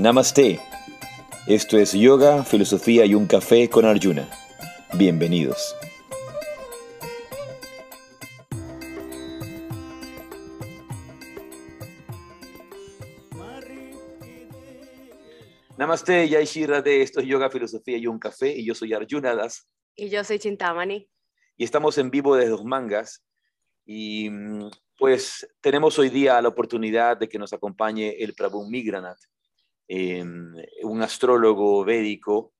Namaste. Esto es Yoga, Filosofía y un Café con Arjuna. Bienvenidos. Namaste, Jai de esto es Yoga, Filosofía y un Café y yo soy Arjuna Das. Y yo soy Chintamani. Y estamos en vivo desde Dos Mangas y mm, pues tenemos hoy día la oportunidad de que nos acompañe el Prabhu Migranat, un astrólogo védico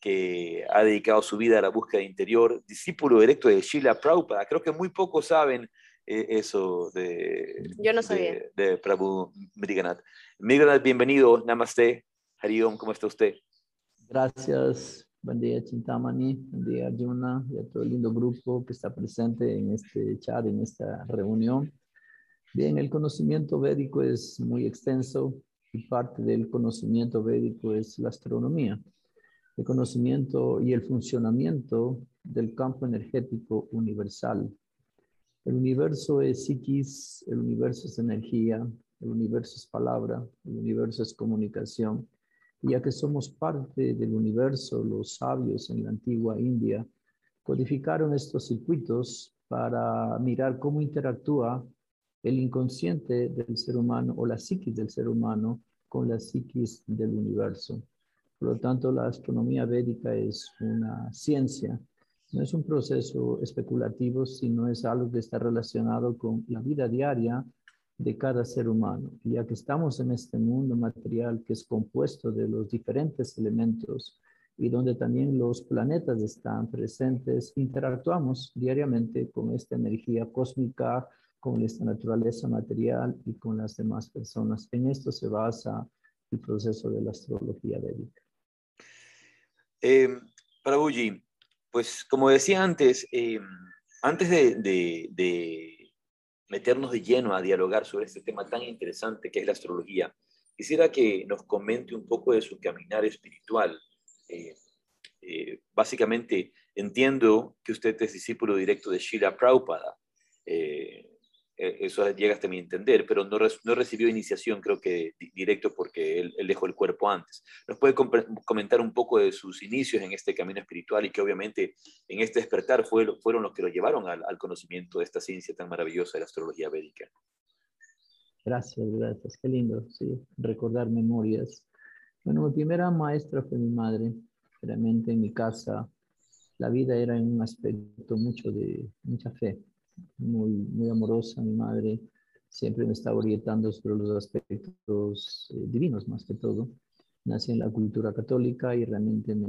que ha dedicado su vida a la búsqueda interior, discípulo directo de Sheila Prabhupada. Creo que muy pocos saben eh, eso de, Yo no sabía. de, Prabhu Migranat. Migranat, bienvenido. Namaste. Hariom, ¿cómo está usted? Gracias. Buen día, Chintamani. Buen día, Arjuna, y a todo el lindo grupo que está presente en este chat, en esta reunión. Bien, el conocimiento védico es muy extenso y parte del conocimiento védico es la astronomía. El conocimiento y el funcionamiento del campo energético universal. El universo es psiquis, el universo es energía, el universo es palabra, el universo es comunicación. Y ya que somos parte del universo, los sabios en la antigua India codificaron estos circuitos para mirar cómo interactúa el inconsciente del ser humano o la psiquis del ser humano con la psiquis del universo. Por lo tanto, la astronomía védica es una ciencia, no es un proceso especulativo, sino es algo que está relacionado con la vida diaria de cada ser humano. ya que estamos en este mundo material que es compuesto de los diferentes elementos y donde también los planetas están presentes, interactuamos diariamente con esta energía cósmica con esta naturaleza material y con las demás personas. En esto se basa el proceso de la astrología védica. Eh, Prabhuji, pues como decía antes, em, antes de, meternos de lleno a dialogar sobre este tema tan interesante que es la astrología, quisiera que nos comente un poco de su caminar espiritual. Eh, eh, básicamente, entiendo que usted es discípulo directo de Shila Prabhupada. Eh, eso llega hasta mi entender, pero no, no recibió iniciación, creo que directo porque él, dejó el cuerpo antes. ¿Nos puede comentar un poco de sus inicios en este camino espiritual y que obviamente en este despertar fue, fueron los que lo llevaron al, conocimiento de esta ciencia tan maravillosa de la astrología védica? Gracias, gracias. Qué lindo, sí, recordar memorias. Bueno, mi primera maestra fue mi madre. Realmente en mi casa la vida era en un aspecto mucho de mucha fe muy, muy amorosa, mi madre siempre me estaba orientando sobre los aspectos eh, divinos más que todo. Nací en la cultura católica y realmente me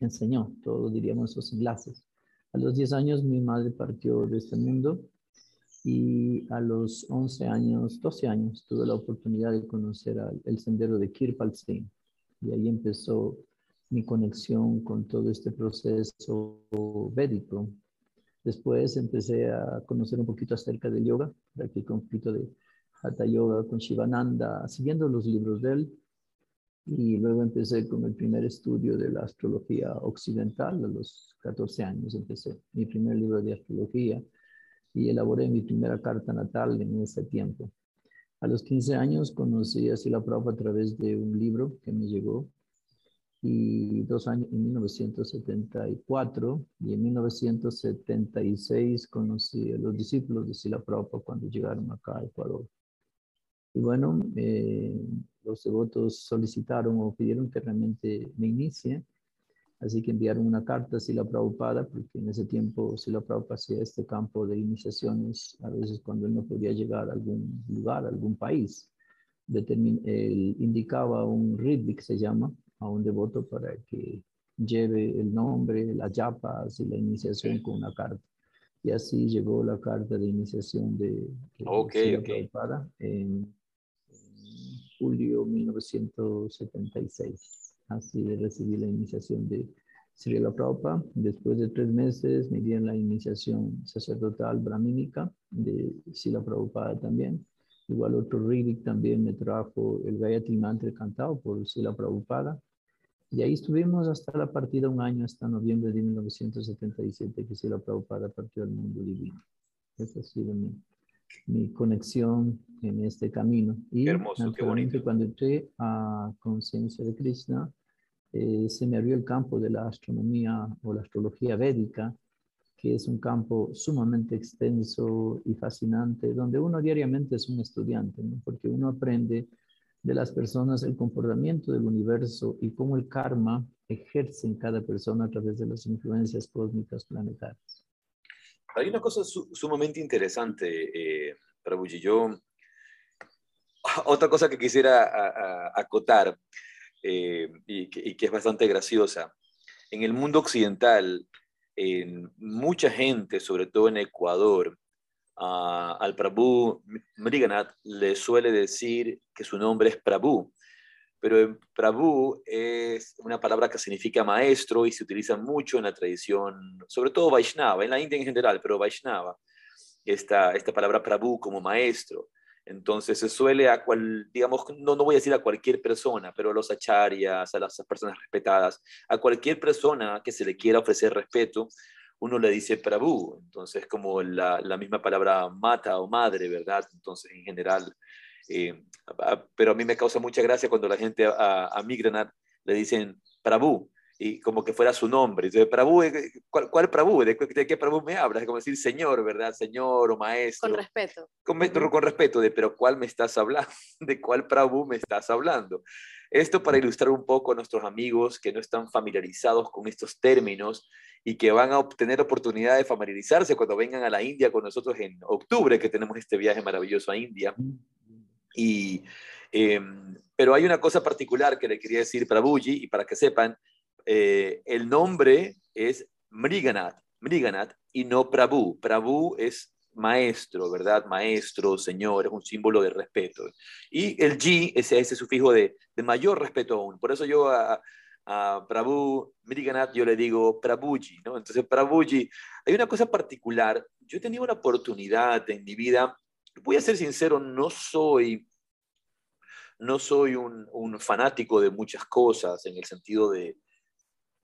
enseñó todo, diríamos, esos enlaces. A los 10 años mi madre partió de este mundo y a los 11 años, 12 años, tuve la oportunidad de conocer el sendero de Kirpal Singh. Y ahí empezó mi conexión con todo este proceso védico Después empecé a conocer un poquito acerca del yoga, practiqué un poquito de Hatha Yoga con Shivananda, siguiendo los libros de él. Y luego empecé con el primer estudio de la astrología occidental, a los 14 años empecé mi primer libro de astrología y elaboré mi primera carta natal en ese tiempo. A los 15 años conocí a Sila Prabhupada a través de un libro que me llegó y dos años en 1974 y en 1976 conocí a los discípulos de Sila Prabhupada cuando llegaron acá a Ecuador. Y bueno, eh, los devotos solicitaron o pidieron que realmente me inicie, así que enviaron una carta a Sila Prabhupada, porque en ese tiempo Sila Prabhupada hacía este campo de iniciaciones, a veces cuando él no podía llegar a algún lugar, a algún país. él indicaba un ritmo que se llama, a un devoto para que lleve el nombre, las yapas y la iniciación con una carta. Y así llegó la carta de iniciación de, de okay, okay. En, julio 1976. Así recibí la iniciación de Srila Prabhupada. Después de tres meses me dieron la iniciación sacerdotal brahmínica de Srila Prabhupada también. Igual otro Ridik también me trajo el Gayatri Mantra cantado por Srila Prabhupada. Y ahí estuvimos hasta la partida un año, hasta noviembre de 1977, que Srila Prabhupada partió al mundo divino. Esa ha sido mi, mi conexión en este camino. Y hermoso, qué bonito. cuando entré a conciencia de Krishna, eh, se me abrió el campo de la astronomía o la astrología védica, que es un campo sumamente extenso y fascinante, donde uno diariamente es un estudiante, porque uno aprende de las personas el comportamiento del universo y cómo el karma ejerce en cada persona a través de las influencias cósmicas planetarias. Hay una cosa sumamente interesante, eh. Yo, otra cosa que quisiera acotar eh, y, que, es bastante graciosa. En el mundo occidental, en mucha gente, sobre todo en Ecuador, al Prabhu Mriganath le suele decir que su nombre es Prabhu. Pero Prabhu es una palabra que significa maestro y se utiliza mucho en la tradición, sobre todo Vaishnava, en la India en general, pero Vaishnava, esta, esta palabra Prabhu como maestro. Entonces se suele a cual, digamos, no, no voy a decir a cualquier persona, pero a los acharyas, a las personas respetadas, a cualquier persona que se le quiera ofrecer respeto, uno le dice Prabhu. Entonces, como la, la misma palabra mata o madre, ¿verdad? Entonces, en general, eh, pero a mí me causa mucha gracia cuando la gente a, a Migranat le dicen Prabhu y como que fuera su nombre. Entonces, Prabhu, eh, ¿cuál, cuál Prabhu? ¿De, qué Prabhu me hablas? Es como decir señor, ¿verdad? Señor o maestro. Con respeto. Con, con respeto, de pero ¿cuál me estás hablando? ¿De cuál Prabhu me estás hablando? Esto para ilustrar un poco a nuestros amigos que no están familiarizados con estos términos y que van a obtener oportunidad de familiarizarse cuando vengan a la India con nosotros en octubre, que tenemos este viaje maravilloso a India. Y, em, pero hay una cosa particular que le quería decir para Buji y para que sepan, eh, el nombre es Mriganath, Mriganath y no Prabhu. Prabhu es maestro, ¿verdad? Maestro, señor, es un símbolo de respeto. Y el G es ese sufijo de, mayor respeto aún. Por eso yo a, a Prabhu Mriganath yo le digo Prabhuji, ¿no? Entonces, Prabhuji, hay una cosa particular. Yo he tenido una oportunidad en mi vida, voy a ser sincero, no soy no soy un, fanático de muchas cosas en el sentido de,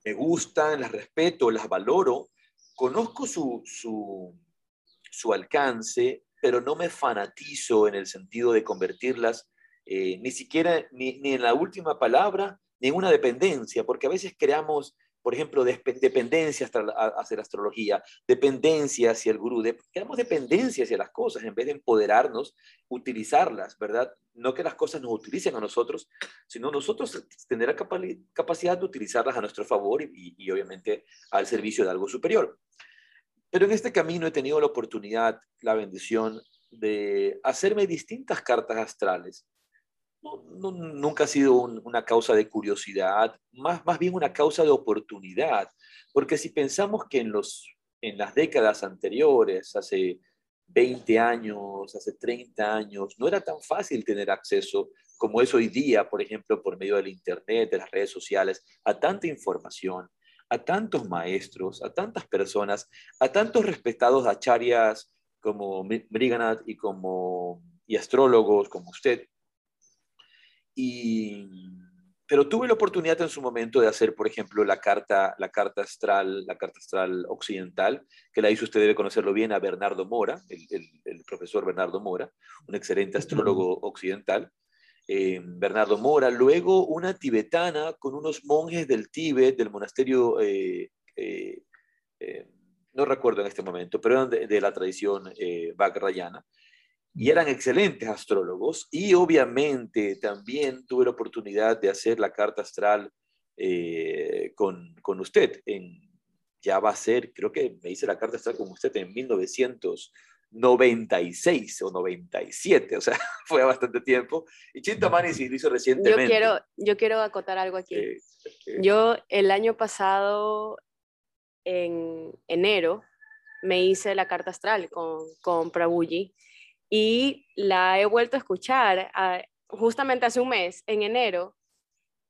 me gustan, las respeto, las valoro, conozco su, su, alcance, pero no me fanatizo en el sentido de convertirlas eh, ni siquiera ni, ni, en la última palabra, ni en una dependencia, porque a veces creamos por ejemplo, dependencia hacia la astrología, dependencia hacia el gurú, creamos dependencia hacia las cosas en vez de empoderarnos, utilizarlas, ¿verdad? No que las cosas nos utilicen a nosotros, sino nosotros tener la capacidad de utilizarlas a nuestro favor y obviamente al servicio de algo superior. Pero en este camino he tenido la oportunidad, la bendición de hacerme distintas cartas astrales nunca ha sido una causa de curiosidad, más, más bien una causa de oportunidad, porque si pensamos que en, los, en las décadas anteriores, hace 20 años, hace 30 años, no era tan fácil tener acceso como es hoy día, por ejemplo, por medio del Internet, de las redes sociales, a tanta información, a tantos maestros, a tantas personas, a tantos respetados acharyas como Mriganath y como y astrólogos como usted, y, pero tuve la oportunidad en su momento de hacer, por ejemplo, la carta, la carta astral, la carta astral occidental, que la hizo usted debe conocerlo bien a Bernardo Mora, el, profesor Bernardo Mora, un excelente astrólogo occidental. Eh, Bernardo Mora, luego una tibetana con unos monjes del Tíbet, del monasterio, eh, eh, no recuerdo en este momento, pero de, de la tradición eh, y eran excelentes astrólogos y obviamente también tuve la oportunidad de hacer la carta astral eh, con, con, usted. En, ya va a ser, creo que me hice la carta astral con usted en 1996 o 97, o sea, fue bastante tiempo. Y Chintamani lo hizo recientemente. Yo quiero, yo quiero acotar algo aquí. Eh, eh, yo el año pasado, en enero, me hice la carta astral con, con Prabhuji y la he vuelto a escuchar ah, justamente hace un mes, en enero,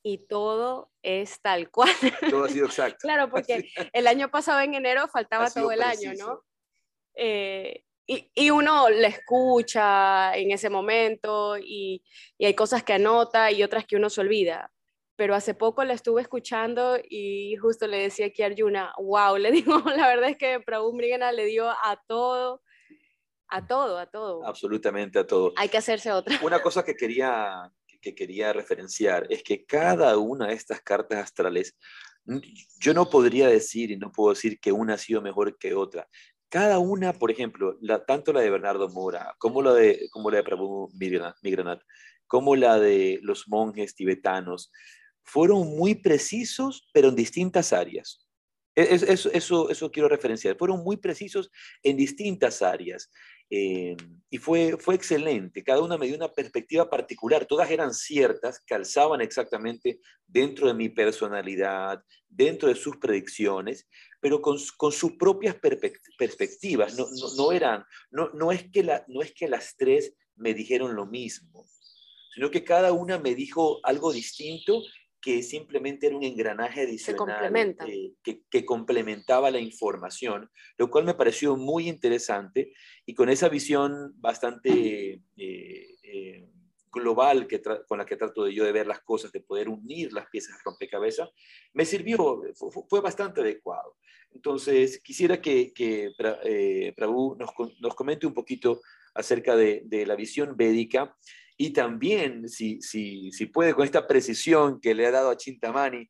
y todo es tal cual. Todo ha sido exacto. claro, porque el año pasado en enero faltaba todo el año, ¿no? Eh, y, y, uno le escucha en ese momento y, y, hay cosas que anota y otras que uno se olvida. Pero hace poco la estuve escuchando y justo le decía aquí a Arjuna, wow, le digo, la verdad es que Prabhu Mrigana le dio a todo A todo, a todo. Absolutamente a todo. Hay que hacerse otra. Una cosa que quería, que quería referenciar es que cada una de estas cartas astrales, yo no podría decir y no puedo decir que una ha sido mejor que otra. Cada una, por ejemplo, la, tanto la de Bernardo Mora como la de, como la de Prabhu Migranat, como la de los monjes tibetanos, fueron muy precisos, pero en distintas áreas. E, eso, eso, eso quiero referenciar. Fueron muy precisos en distintas áreas. Eh, y fue, fue excelente. Cada una me dio una perspectiva particular. Todas eran ciertas, calzaban exactamente dentro de mi personalidad, dentro de sus predicciones, pero con, sus propias perspectivas. No, no, no eran, no, no, es que no es que las tres me dijeron lo mismo, sino que cada una me dijo algo distinto que simplemente era un engranaje adicional eh, que, que, complementaba la información, lo cual me pareció muy interesante y con esa visión bastante eh, eh, global que con la que trato de yo de ver las cosas, de poder unir las piezas de rompecabezas, me sirvió, fue, bastante adecuado. Entonces, quisiera que, que Prabhu nos, nos, comente un poquito acerca de, de la visión védica y también, si, si, si puede, con esta precisión que le ha dado a Chintamani,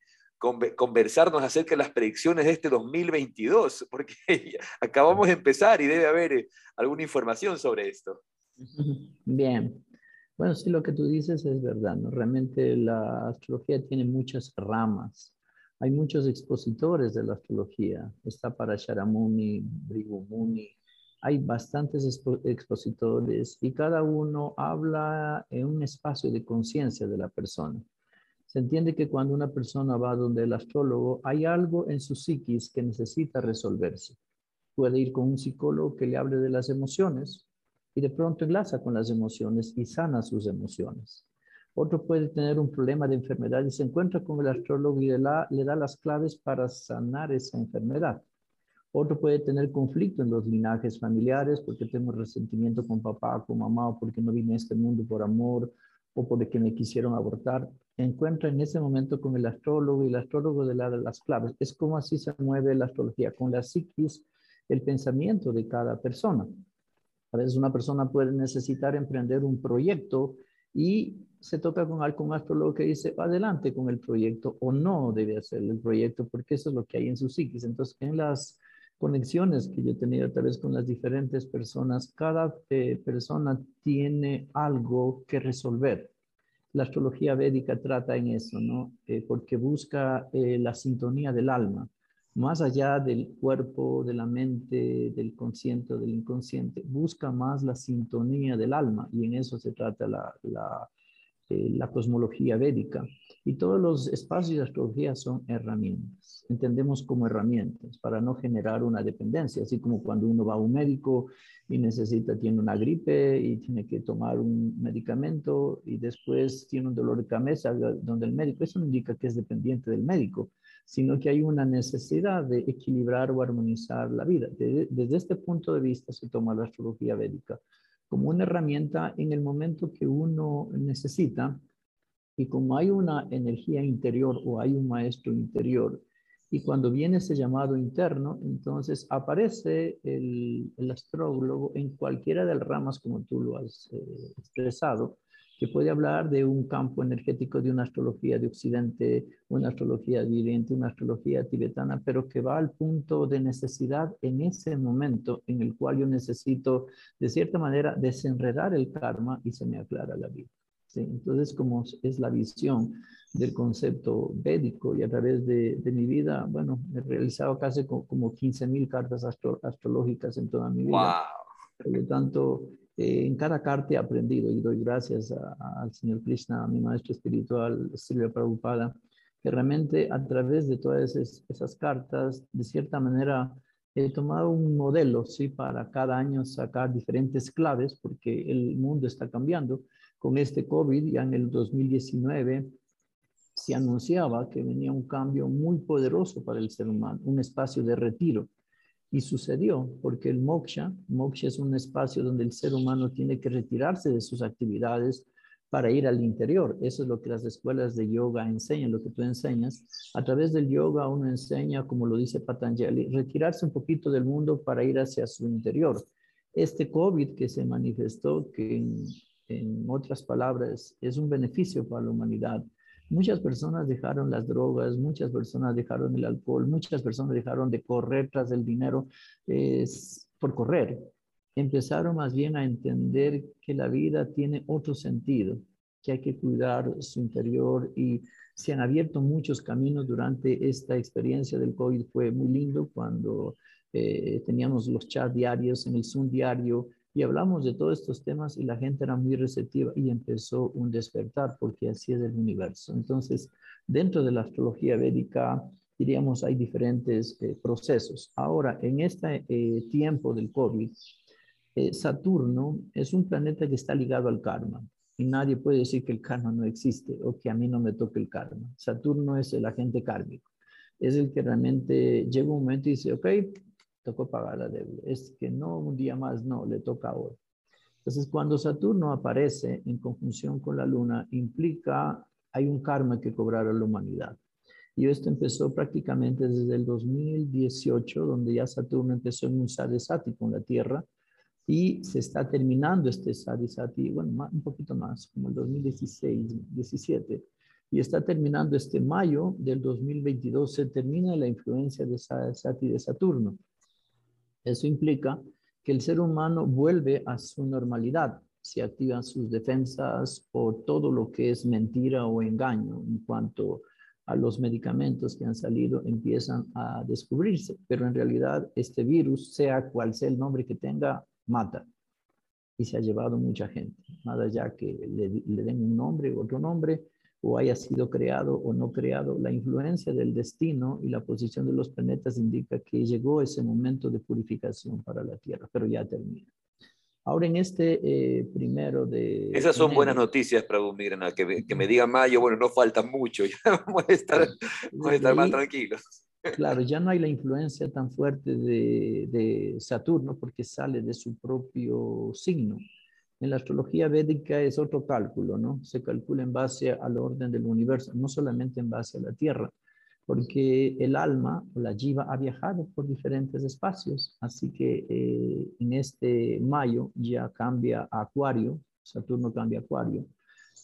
conversarnos acerca de las predicciones de este 2022, porque acabamos de empezar y debe haber eh, alguna información sobre esto. Bien. Bueno, sí, lo que tú dices es verdad, ¿no? Realmente la astrología tiene muchas ramas. Hay muchos expositores de la astrología. Está para Sharamuni, Brigumuni, hay bastantes expositores y cada uno habla en un espacio de conciencia de la persona. Se entiende que cuando una persona va donde el astrólogo, hay algo en su psiquis que necesita resolverse. Puede ir con un psicólogo que le hable de las emociones y de pronto enlaza con las emociones y sana sus emociones. Otro puede tener un problema de enfermedad y se encuentra con el astrólogo y le da las claves para sanar esa enfermedad. Otro puede tener conflicto en los linajes familiares porque tengo resentimiento con papá, con mamá, o porque no vine a este mundo por amor o porque me quisieron abortar. Encuentra en ese momento con el astrólogo y el astrólogo de, las claves. Es como así se mueve la astrología, con la psiquis, el pensamiento de cada persona. A veces una persona puede necesitar emprender un proyecto y se toca con algún astrólogo que dice, adelante con el proyecto o no debe hacer el proyecto porque eso es lo que hay en su psiquis. Entonces, en las conexiones que yo he tenido a través con las diferentes personas, cada eh, persona tiene algo que resolver. La astrología védica trata en eso, ¿no? Eh, porque busca eh, la sintonía del alma, más allá del cuerpo, de la mente, del consciente o del inconsciente, busca más la sintonía del alma y en eso se trata la cosmología védica. Y todos los espacios de astrología son herramientas. Entendemos como herramientas para no generar una dependencia, así como cuando uno va a un médico y necesita, tiene una gripe y tiene que tomar un medicamento y después tiene un dolor de cabeza donde el médico, eso no indica que es dependiente del médico, sino que hay una necesidad de equilibrar o armonizar la vida. desde este punto de vista se toma la astrología védica como una herramienta en el momento que uno necesita. Y como hay una energía interior o hay un maestro interior, y cuando viene ese llamado interno, entonces aparece el, astrólogo en cualquiera de las ramas como tú lo has eh, expresado, que puede hablar de un campo energético de una astrología de Occidente, una astrología de Oriente, una astrología tibetana, pero que va al punto de necesidad en ese momento en el cual yo necesito, de cierta manera, desenredar el karma y se me aclara la vida. Entonces, como es la visión del concepto védico y a través de, mi vida, bueno, he realizado casi como 15 mil cartas astrológicas en toda mi vida. Por lo tanto, eh, en cada carta he aprendido y doy gracias al Señor Krishna, a mi maestro espiritual, Silvia Prabhupada, que realmente a través de todas esas, cartas, de cierta manera, he tomado un modelo, ¿sí? Para cada año sacar diferentes claves, porque el mundo está cambiando. Con este COVID, ya en el 2019, se anunciaba que venía un cambio muy poderoso para el ser humano, un espacio de retiro. Y sucedió, porque el moksha, moksha es un espacio donde el ser humano tiene que retirarse de sus actividades para ir al interior. Eso es lo que las escuelas de yoga enseñan, lo que tú enseñas. A través del yoga uno enseña, como lo dice Patanjali, retirarse un poquito del mundo para ir hacia su interior. Este COVID que se manifestó, que en, otras palabras es un beneficio para la humanidad, Muchas personas dejaron las drogas, muchas personas dejaron el alcohol, muchas personas dejaron de correr tras el dinero por correr. Empezaron más bien a entender que la vida tiene otro sentido, que hay que cuidar su interior y se han abierto muchos caminos durante esta experiencia del COVID. Fue muy lindo cuando eh, teníamos los chats diarios en el Zoom diario y hablamos de todos estos temas y la gente era muy receptiva y empezó un despertar porque así es el universo. Entonces, dentro de la astrología védica, diríamos, hay diferentes eh, procesos. Ahora, en este eh, tiempo del COVID, eh, Saturno es un planeta que está ligado al karma y nadie puede decir que el karma no existe o que a mí no me toque el karma. Saturno es el agente kármico. Es el que realmente llega un momento y dice, ok, tocó pagar la deuda. Es que no un día más, no, le toca ahora. Entonces, cuando Saturno aparece en conjunción con la Luna, implica, hay un karma que cobrar a la humanidad. Y esto empezó prácticamente desde el 2018, donde ya Saturno empezó en un Sadesati con la Tierra, y se está terminando este Sadesati, bueno, un poquito más, como el 2016, 17, y está terminando este mayo del 2022, se termina la influencia de Sadesati de Saturno. Eso implica que el ser humano vuelve a su normalidad, se activan sus defensas o todo lo que es mentira o engaño en cuanto a los medicamentos que han salido empiezan a descubrirse, pero en realidad este virus, sea cual sea el nombre que tenga, mata y se ha llevado mucha gente, nada ya que le, le den un nombre, otro nombre, o haya sido creado o no creado, la influencia del destino y la posición de los planetas indica que llegó ese momento de purificación para la Tierra, pero ya termina. Ahora en este eh, primero de... Esas son buenas noticias, Prabhu Migrana, que, que me diga Mayo, bueno, no falta mucho, ya vamos a estar, vamos a estar más tranquilos. Claro, ya no hay la influencia tan fuerte de, de Saturno porque sale de su propio signo. En la astrología védica es otro cálculo, ¿no? Se calcula en base al orden del universo, no solamente en base a la Tierra, porque el alma o la jiva ha viajado por diferentes espacios. Así que eh, en este mayo ya cambia a Acuario, Saturno cambia a Acuario.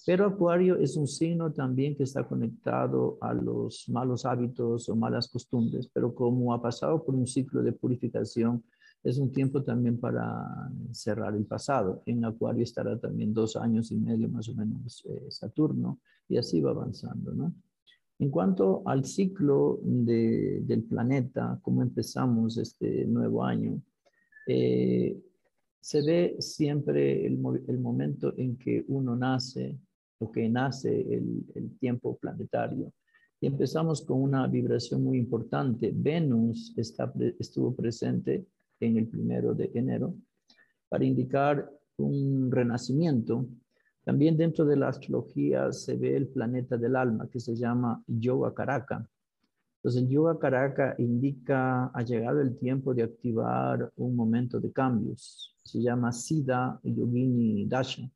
Pero Acuario es un signo también que está conectado a los malos hábitos o malas costumbres, pero como ha pasado por un ciclo de purificación, es un tiempo también para cerrar el pasado. En Acuario estará también dos años y medio más o menos eh, Saturno y así va avanzando, ¿no? En cuanto al ciclo del planeta, cómo empezamos este nuevo año, eh, se ve siempre el, momento en que uno nace o que nace el, tiempo planetario. Y empezamos con una vibración muy importante. Venus está, estuvo presente en el primero de enero para indicar un renacimiento. También dentro de la astrología se ve el planeta del alma que se llama Yoga Karaka. Entonces el Yoga Karaka indica ha llegado el tiempo de activar un momento de cambios. Se llama Siddha Yogini Dasha.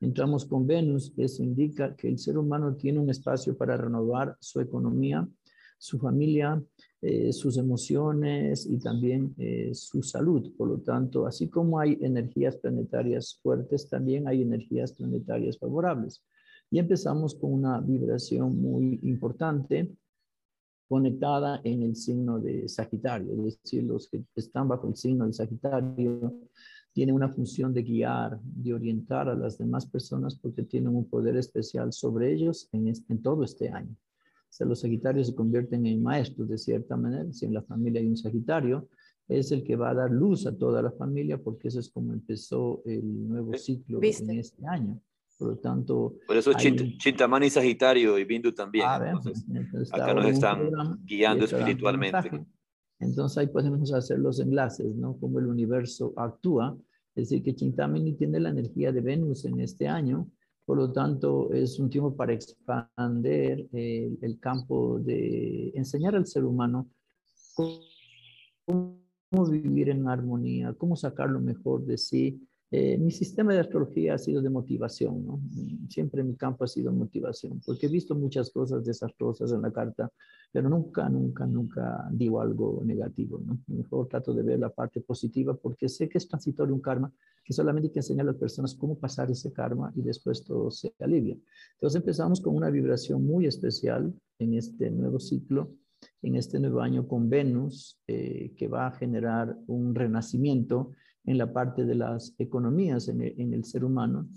Entramos con Venus, eso indica que el ser humano tiene un espacio para renovar su economía, su familia, eh, sus emociones y también eh, su salud. Por lo tanto, así como hay energías planetarias fuertes, también hay energías planetarias favorables. Y empezamos con una vibración muy importante conectada en el signo de Sagitario, es decir, los que están bajo el signo de Sagitario tienen una función de guiar, de orientar a las demás personas porque tienen un poder especial sobre ellos en, en todo este año los Sagitarios se convierten en maestros de cierta manera. Si en la familia hay un Sagitario, es el que va a dar luz a toda la familia porque eso es como empezó el nuevo ciclo en este año. Por lo tanto... Por eso Chintamani Sagitario y Bindu también. Ah, acá nos están guiando espiritualmente. Entonces ahí podemos hacer los enlaces, ¿no? Cómo el universo actúa. Es decir, que Chintamani tiene la energía de Venus en este año por lo tanto, es un tiempo para expandir el, campo de enseñar al ser humano cómo, vivir en armonía, cómo sacar lo mejor de sí Eh, mi sistema de astrología ha sido de motivación, ¿no? Siempre mi campo ha sido motivación, porque he visto muchas cosas desastrosas en la carta, pero nunca, nunca, nunca digo algo negativo, ¿no? Mejor trato de ver la parte positiva porque sé que es transitorio un karma, que solamente hay que enseñar a las personas cómo pasar ese karma y después todo se alivia. Entonces empezamos con una vibración muy especial en este nuevo ciclo, en este nuevo año con Venus, eh, que va a generar un renacimiento en la parte de las economías en el, ser humano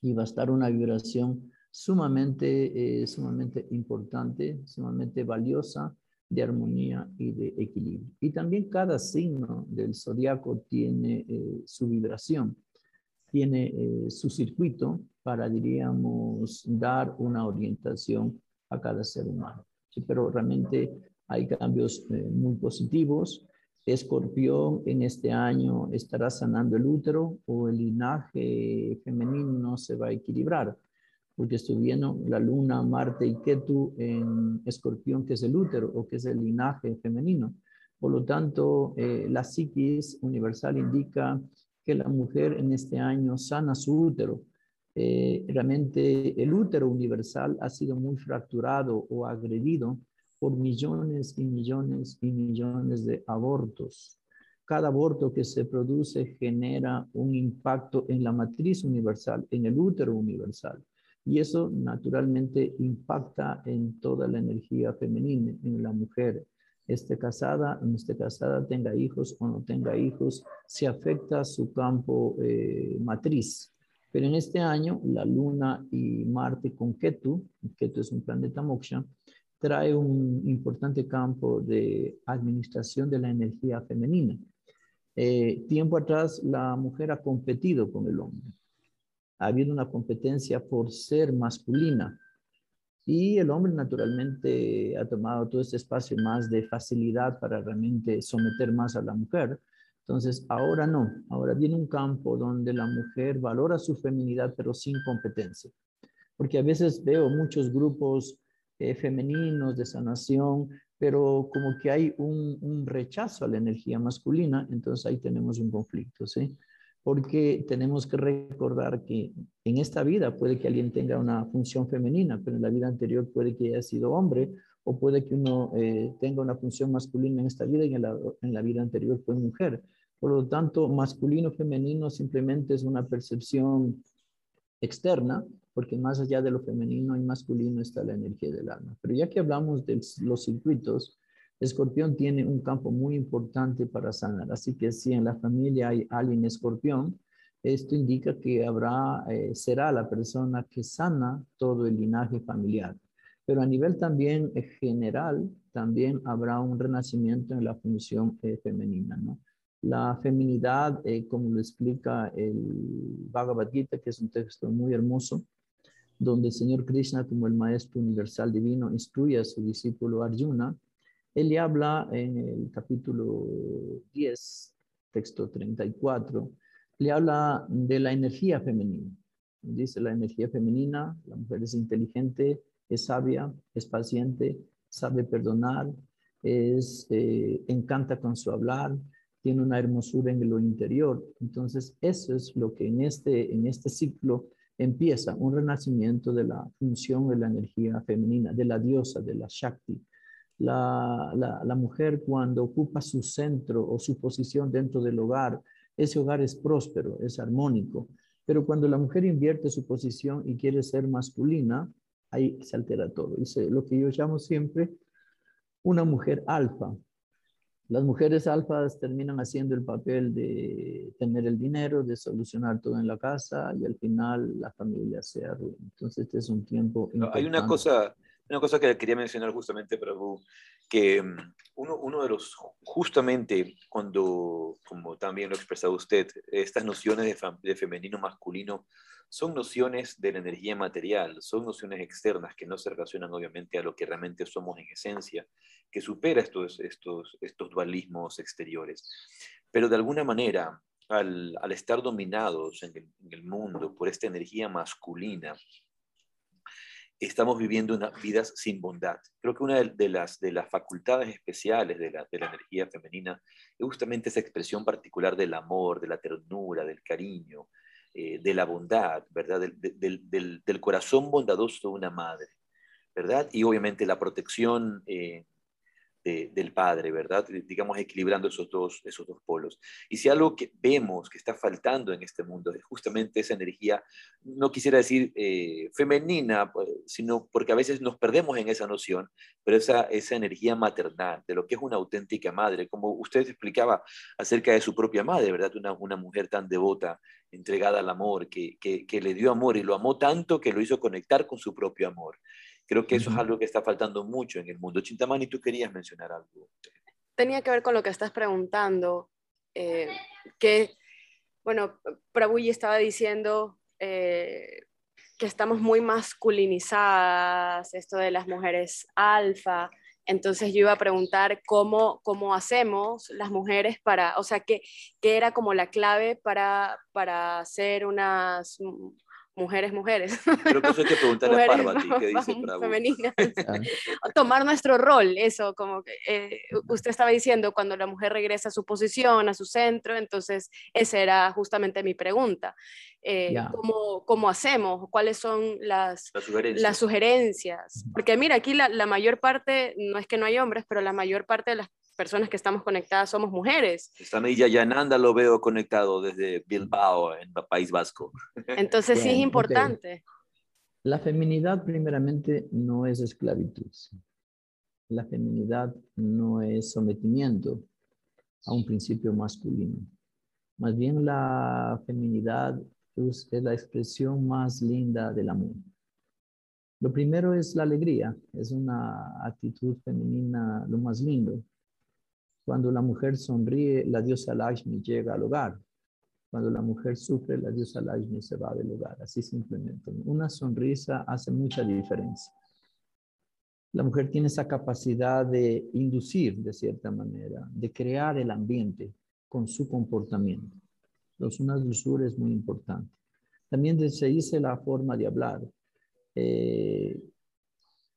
y va a estar una vibración sumamente, eh, sumamente importante, sumamente valiosa de armonía y de equilibrio. Y también cada signo del zodiaco tiene eh, su vibración, tiene eh, su circuito para, diríamos, dar una orientación a cada ser humano. pero realmente hay cambios muy positivos Escorpión en este año estará sanando el útero o el linaje femenino se va a equilibrar, porque estuvieron la luna, Marte y Ketu en Escorpión, que es el útero o que es el linaje femenino. Por lo tanto, eh, la psiquis universal indica que la mujer en este año sana su útero. Eh, realmente el útero universal ha sido muy fracturado o agredido por millones y millones y millones de abortos. Cada aborto que se produce genera un impacto en la matriz universal, en el útero universal. Y eso naturalmente impacta en toda la energía femenina, en la mujer. Esté casada, no esté casada, tenga hijos o no tenga hijos, se afecta su campo eh, matriz. Pero en este año, la Luna y Marte con Ketu, Ketu es un planeta moksha, trae un importante campo de administración de la energía femenina. Eh, tiempo atrás la mujer ha competido con el hombre. Ha habido una competencia por ser masculina y el hombre naturalmente ha tomado todo este espacio más de facilidad para realmente someter más a la mujer. Entonces, ahora no, ahora viene un campo donde la mujer valora su feminidad pero sin competencia. Porque a veces veo muchos grupos eh, femeninos de sanación, pero como que hay un, rechazo a la energía masculina, entonces ahí tenemos un conflicto, ¿sí? Porque tenemos que recordar que en esta vida puede que alguien tenga una función femenina, pero en la vida anterior puede que haya sido hombre, o puede que uno eh, tenga una función masculina en esta vida y en la, en la vida anterior fue mujer. Por lo tanto, masculino, femenino simplemente es una percepción externa porque más allá de lo femenino y masculino está la energía del alma. Pero ya que hablamos de los circuitos, escorpión tiene un campo muy importante para sanar. Así que si en la familia hay alguien escorpión, esto indica que habrá, eh, será la persona que sana todo el linaje familiar. Pero a nivel también eh, general, también habrá un renacimiento en la función eh, femenina, ¿no? La feminidad, como lo explica el Bhagavad Gita, que es un texto muy hermoso, donde el Señor Krishna, como el Maestro Universal Divino, instruye a su discípulo Arjuna, él le habla en el capítulo 10, texto 34, le habla de la energía femenina. Dice la energía femenina, la mujer es inteligente, es sabia, es paciente, sabe perdonar, es, eh, encanta con su hablar, tiene una hermosura en lo interior. Entonces, eso es lo que en este, en este ciclo empieza un renacimiento de la función de la energía femenina, de la diosa, de la Shakti. La, la, mujer cuando ocupa su centro o su posición dentro del hogar, ese hogar es próspero, es armónico. Pero cuando la mujer invierte su posición y quiere ser masculina, ahí se altera todo. Lo que yo llamo siempre una mujer alfa, las mujeres alfas terminan haciendo el papel de tener el dinero, de solucionar todo en la casa y al final la familia se arruina. Entonces este es un tiempo... hay una cosa, una cosa que quería mencionar justamente, Prabhu, que mm, uno, uno de los, justamente cuando, como también lo ha expresado usted, estas nociones de, de femenino masculino son nociones de la energía material, son nociones externas que no se relacionan obviamente a lo que realmente somos en esencia, que supera estos, estos, estos dualismos exteriores. Pero de alguna manera, al, al estar dominados en el, mundo por esta energía masculina, estamos viviendo unas vidas sin bondad. Creo que una de, las, de las facultades especiales de la, de la energía femenina es justamente esa expresión particular del amor, de la ternura, del cariño, eh, de la bondad, ¿verdad? Del, del, del, corazón bondadoso de una madre, ¿verdad? Y obviamente la protección eh, del Padre, ¿verdad? Digamos, equilibrando esos dos, esos dos polos. Y si algo que vemos que está faltando en este mundo es justamente esa energía, no quisiera decir eh, femenina, pues, sino porque a veces nos perdemos en esa noción, pero esa, esa energía maternal, de lo que es una auténtica madre, como usted explicaba acerca de su propia madre, ¿verdad? Una, una mujer tan devota, entregada al amor, que, que, que le dio amor y lo amó tanto que lo hizo conectar con su propio amor. Creo que eso es algo que está faltando mucho en el mundo. Chintamani, tú querías mencionar algo. Tenía que ver con lo que estás preguntando, eh, que, bueno, Prabhuji estaba diciendo eh, que estamos muy masculinizadas, esto de las mujeres alfa, entonces yo iba a preguntar cómo, cómo hacemos las mujeres para, o sea, qué, qué era como la clave para, para ser unas mujeres, mujeres. Creo que eso hay que preguntarle a Parvati, ¿qué dice Femeninas. Tomar nuestro rol, eso, como que eh, usted estaba diciendo, cuando la mujer regresa a su posición, a su centro, entonces esa era justamente mi pregunta. Eh, ¿cómo, ¿cómo, hacemos? ¿Cuáles son las, las, sugerencias. Porque mira, aquí la, la mayor parte, no es que no hay hombres, pero la mayor parte de las personas que estamos conectadas somos mujeres. Esta Milla Yananda lo veo conectado desde Bilbao, en el País Vasco. Entonces sí es importante. La feminidad primeramente no es esclavitud. La feminidad no es sometimiento a un principio masculino. Más bien la feminidad es la expresión más linda del amor. Lo primero es la alegría, es una actitud femenina lo más lindo. Cuando la mujer sonríe, la diosa Lakshmi llega al hogar. Cuando la mujer sufre, la diosa Lakshmi se va del hogar. Así simplemente. Una sonrisa hace mucha diferencia. La mujer tiene esa capacidad de inducir, de cierta manera, de crear el ambiente con su comportamiento. Entonces, una dulzura es muy importante. También se dice la forma de hablar. Eh,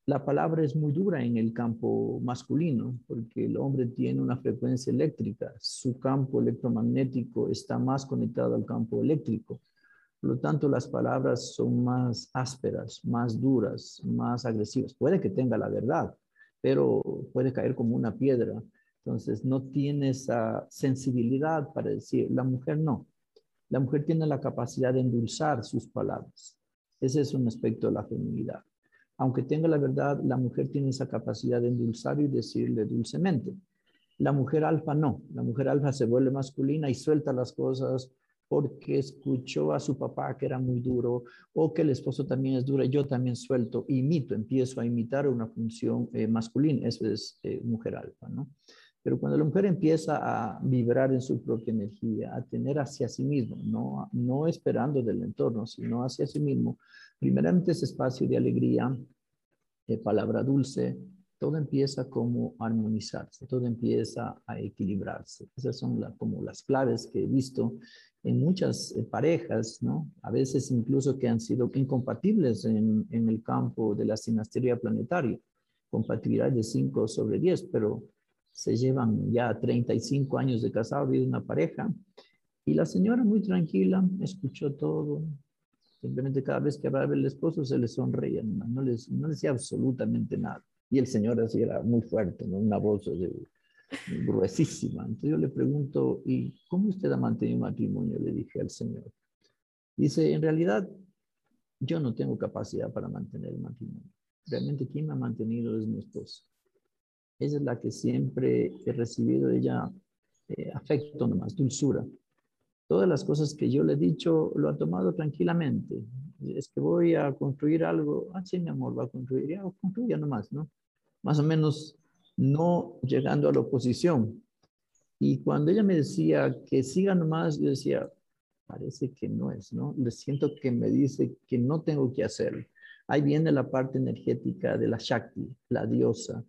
la palabra es muy dura en el campo masculino porque el hombre tiene una frecuencia eléctrica, su campo electromagnético está más conectado al campo eléctrico. Por lo tanto, las palabras son más ásperas, más duras, más agresivas. Puede que tenga la verdad, pero puede caer como una piedra. Entonces, no tiene esa sensibilidad para decir, la mujer no. La mujer tiene la capacidad de endulzar sus palabras. Ese es un aspecto de la feminidad aunque tenga la verdad, la mujer tiene esa capacidad de endulzar y decirle dulcemente. La mujer alfa no, la mujer alfa se vuelve masculina y suelta las cosas porque escuchó a su papá que era muy duro o que el esposo también es duro, yo también suelto, imito, empiezo a imitar una función eh, masculina, eso es eh, mujer alfa, ¿no? Pero cuando la mujer empieza a vibrar en su propia energía, a tener hacia sí mismo, no, no esperando del entorno, sino hacia sí mismo, primeramente ese espacio de alegría, de palabra dulce, todo empieza como armonizarse, todo empieza a equilibrarse. Esas son como las claves que he visto en muchas eh, parejas, ¿no? A veces incluso que han sido incompatibles en, en el campo de la sinastería planetaria, compatibilidad de 5 sobre 10, pero se llevan ya 35 años de casado, vive una pareja, y la señora muy tranquila, escuchó todo, simplemente cada vez que hablaba el esposo se le sonreía, no, les, no decía absolutamente nada. Y el señor así era muy fuerte, una voz gruesísima. Entonces yo le pregunto, ¿y cómo usted ha mantenido un matrimonio? Le dije al señor. Dice, en realidad yo no tengo capacidad para mantener el matrimonio. Realmente quien me ha mantenido es mi esposa. Ella es la que siempre he recibido de ella eh, afecto nomás, dulzura. Todas las cosas que yo le he dicho lo ha tomado tranquilamente. Es que voy a construir algo. Ah, sí, mi amor, va a construir. Ya, construya nomás, ¿no? Más o menos no llegando a la oposición. Y cuando ella me decía que siga nomás, yo decía, parece que no es, ¿no? Le siento que me dice que no tengo que hacerlo. Ahí viene la parte energética de la Shakti, la diosa,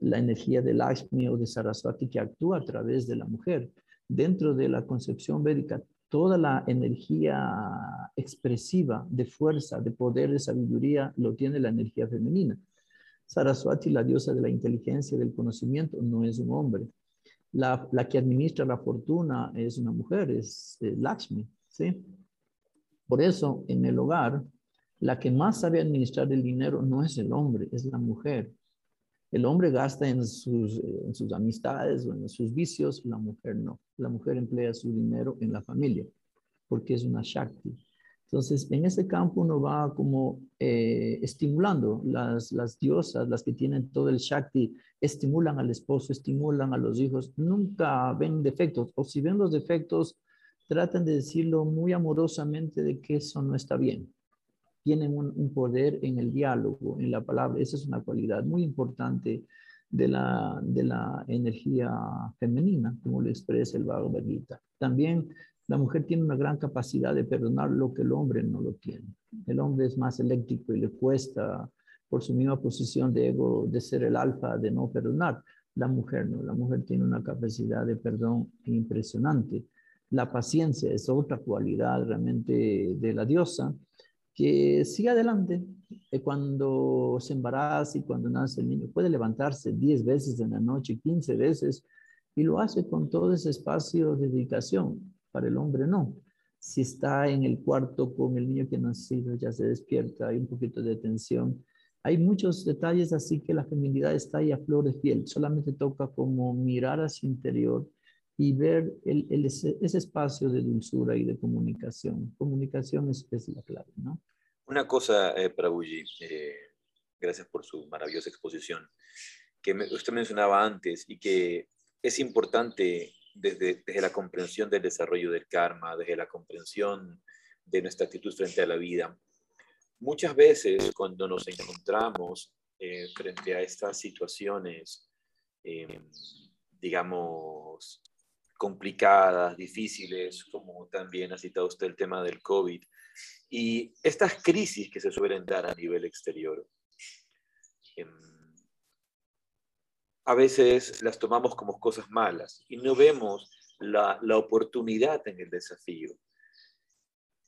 la energía del Lakshmi o de Saraswati que actúa a través de la mujer. Dentro de la concepción védica, toda la energía expresiva de fuerza, de poder, de sabiduría, lo tiene la energía femenina. Saraswati, la diosa de la inteligencia, del conocimiento, no es un hombre. La, que administra la fortuna es una mujer, es, es Lakshmi, ¿sí? Por eso, en el hogar, la que más sabe administrar el dinero no es el hombre, es la mujer. El hombre gasta en sus, amistades o en sus vicios, la mujer no. La mujer emplea su dinero en la familia, porque es una Shakti. Entonces, en ese campo uno va como eh, estimulando las diosas, las que tienen todo el Shakti, estimulan al esposo, estimulan a los hijos, nunca ven defectos, o si ven los defectos, tratan de decirlo muy amorosamente de que eso no está bien. Tienen un, poder en el diálogo, en la palabra. Esa es una cualidad muy importante de la, de la energía femenina, como lo expresa el Bhagavad Gita. También la mujer tiene una gran capacidad de perdonar lo que el hombre no lo tiene. El hombre es más eléctrico y le cuesta, por su misma posición de ego, de ser el alfa, de no perdonar. La mujer no, la mujer tiene una capacidad de perdón impresionante. La paciencia es otra cualidad realmente de la diosa que sigue adelante. Cuando se embaraza y cuando nace el niño, puede levantarse 10 veces en la noche, 15 veces, y lo hace con todo ese espacio de dedicación. Para el hombre no. Si está en el cuarto con el niño que ha nacido, ya se despierta, hay un poquito de tensión. Hay muchos detalles así que la feminidad está ahí a flor de piel. Solamente toca como mirar hacia interior y ver el, ese, espacio de dulzura y de comunicación. Comunicación es, es la clave, ¿no? Una cosa, eh, Prabhuji, eh, gracias por su maravillosa exposición, que usted mencionaba antes y que es importante desde, desde la comprensión del desarrollo del karma, desde la comprensión de nuestra actitud frente a la vida. Muchas veces cuando nos encontramos eh, frente a estas situaciones, digamos, complicadas, difíciles, como también ha citado usted el tema del COVID, y estas crisis que se suelen dar a nivel exterior. Em, a veces las tomamos como cosas malas y no vemos la, oportunidad en el desafío.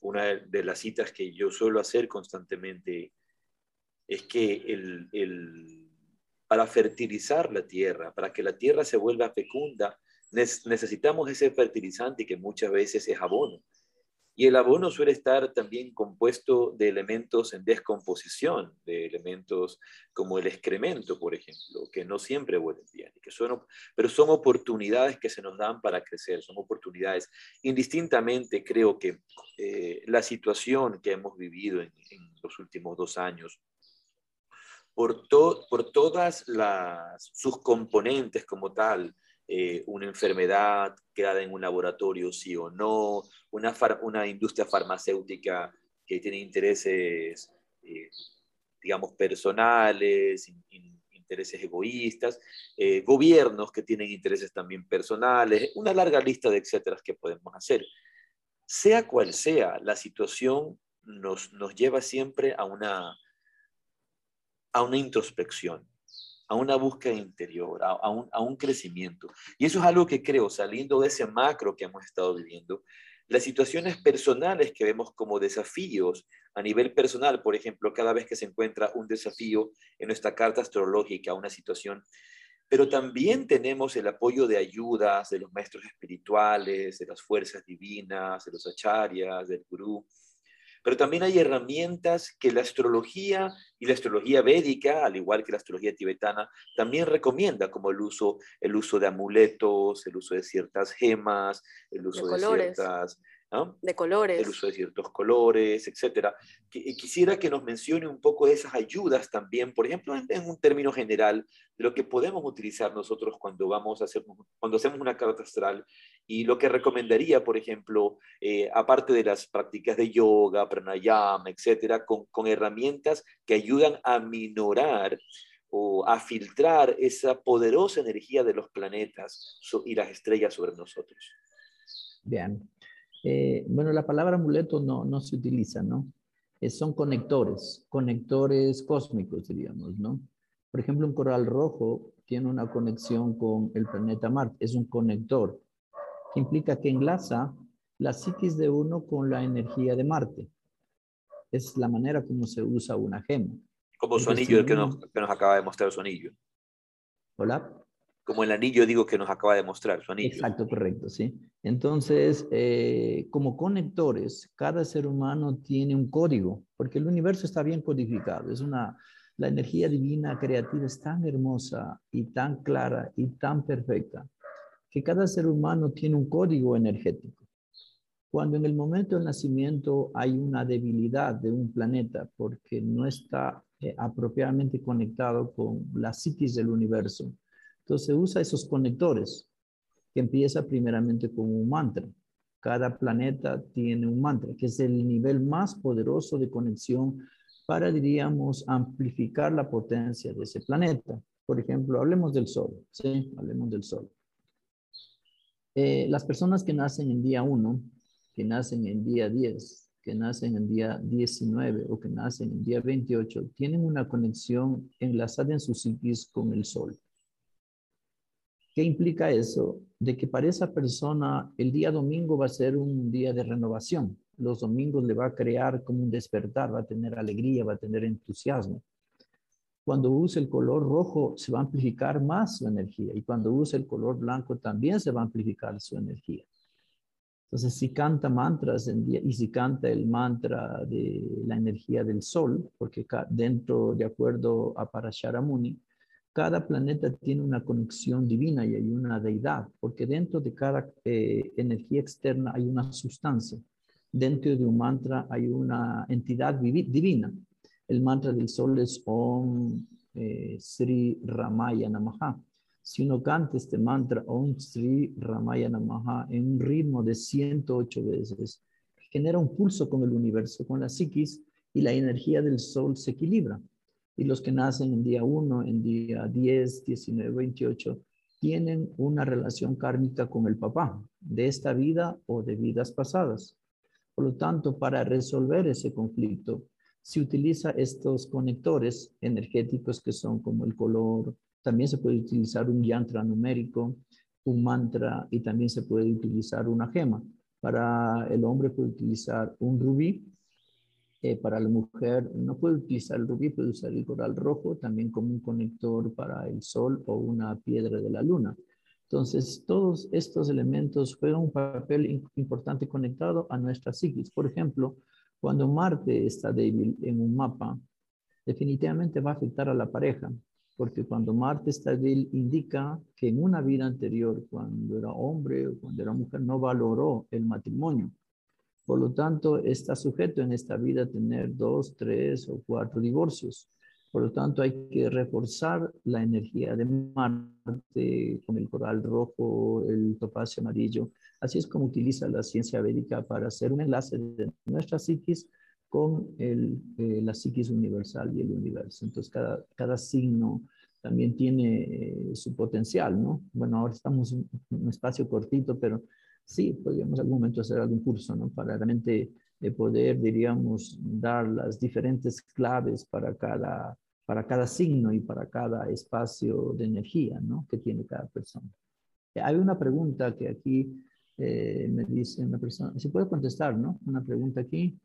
Una de las citas que yo suelo hacer constantemente es que el, para fertilizar la tierra, para que la tierra se vuelva fecunda, necesitamos ese fertilizante que muchas veces es abono. Y el abono suele estar también compuesto de elementos en descomposición, de elementos como el excremento, por ejemplo, que no siempre huelen bien, que son, pero son oportunidades que se nos dan para crecer, son oportunidades. Indistintamente, creo que eh, la situación que hemos vivido en, los últimos dos años, por, por todas las, sus componentes como tal, eh, una enfermedad creada en un laboratorio, sí o no, una, una industria farmacéutica que tiene intereses, eh, digamos, personales, intereses egoístas, eh, gobiernos que tienen intereses también personales, una larga lista de etcétera que podemos hacer. Sea cual sea, la situación nos, nos lleva siempre a una, a una introspección a una búsqueda interior, a, un, un, crecimiento. Y eso es algo que creo, saliendo de ese macro que hemos estado viviendo, las situaciones personales que vemos como desafíos a nivel personal, por ejemplo, cada vez que se encuentra un desafío en nuestra carta astrológica, una situación, pero también tenemos el apoyo de ayudas de los maestros espirituales, de las fuerzas divinas, de los acharyas, del gurú, pero también hay herramientas que la astrología y la astrología védica, al igual que la astrología tibetana, también recomienda, como el uso, el uso de amuletos, el uso de ciertas gemas, el uso de ciertas de colores. El uso de ciertos colores. Eh, quisiera que nos mencione un poco de esas ayudas también, por ejemplo, en, un término general, de lo que podemos utilizar nosotros cuando, vamos a hacer, cuando hacemos una carta astral y lo que recomendaría, por ejemplo, eh, aparte de las prácticas de yoga, pranayama, etcétera, con, con herramientas que ayudan a minorar o a filtrar esa poderosa energía de los planetas y las estrellas sobre nosotros. Bien, eh, bueno, la palabra amuleto no, no se utiliza, ¿no? Eh, son conectores, conectores cósmicos, diríamos, ¿no? Por ejemplo, un coral rojo tiene una conexión con el planeta Marte, es un conector, que implica que enlaza la psiquis de uno con la energía de Marte. Es la manera como se usa una gema. Como su anillo, el que nos, que nos acaba de mostrar su anillo. Hola como el anillo, digo, que nos acaba de mostrar, su anillo. Exacto, correcto, sí. Entonces, eh, como conectores, cada ser humano tiene un código, porque el universo está bien codificado. Es una, la energía divina creativa es tan hermosa y tan clara y tan perfecta cada ser humano tiene un código energético. Cuando en el momento del nacimiento hay una debilidad de un planeta porque no está eh, apropiadamente conectado con la psiquis del universo, entonces usa esos conectores que empieza primeramente con un mantra. Cada planeta tiene un mantra, que es el nivel más poderoso de conexión para, diríamos, amplificar la potencia de ese planeta. Por ejemplo, hablemos del Sol, ¿sí? Hablemos del Sol. Eh, las personas que nacen en día 1, que nacen en día 10, que nacen en día 19 o que nacen en día 28, tienen una conexión enlazada en su psiquis con el Sol. ¿Qué implica eso? De que para esa persona el día domingo va a ser un día de renovación. Los domingos le va a crear como un despertar, va a tener alegría, va a tener entusiasmo. Cuando use el color rojo se va a amplificar más su energía y cuando use el color blanco también se va a amplificar su energía. Entonces, si canta mantras y si canta el mantra de la energía del sol, porque dentro, de acuerdo a Parasharamuni, cada planeta tiene una conexión divina y hay una deidad, porque dentro de cada eh, energía externa hay una sustancia. Dentro de un mantra hay una entidad divina. El mantra del sol es Om eh, Sri Ramaya Namaha. Si uno canta este mantra Om Sri Ramaya Namaha en un ritmo de 108 veces, genera un pulso con el universo, con la psiquis, y la energía del sol se equilibra y los que nacen en día 1, en día 10, 19, 28, tienen una relación kármica con el papá de esta vida o de vidas pasadas. Por lo tanto, para resolver ese conflicto, se utiliza estos conectores energéticos que son como el color, también se puede utilizar un yantra numérico, un mantra y también se puede utilizar una gema. Para el hombre puede utilizar un rubí eh, para la mujer no puede utilizar el rubí, puede usar el coral rojo también como un conector para el sol o una piedra de la luna. Entonces, todos estos elementos juegan un papel importante conectado a nuestra psiquis. Por ejemplo, cuando Marte está débil en un mapa, definitivamente va a afectar a la pareja, porque cuando Marte está débil indica que en una vida anterior, cuando era hombre o cuando era mujer, no valoró el matrimonio. Por lo tanto, está sujeto en esta vida a tener dos, tres o cuatro divorcios. Por lo tanto, hay que reforzar la energía de Marte con el coral rojo, el topacio amarillo. Así es como utiliza la ciencia védica para hacer un enlace de nuestra psiquis con eh, la psiquis universal y el universo. Entonces, cada, signo también tiene eh, su potencial, ¿no? Bueno, ahora estamos en un espacio cortito, pero sí, podríamos en algún momento hacer algún curso, ¿no? Para realmente de poder, diríamos, dar las diferentes claves para cada, para cada signo y para cada espacio de energía, ¿no? Que tiene cada persona. Hay una pregunta que aquí eh, me dice una persona, se puede contestar, ¿no? Una pregunta aquí.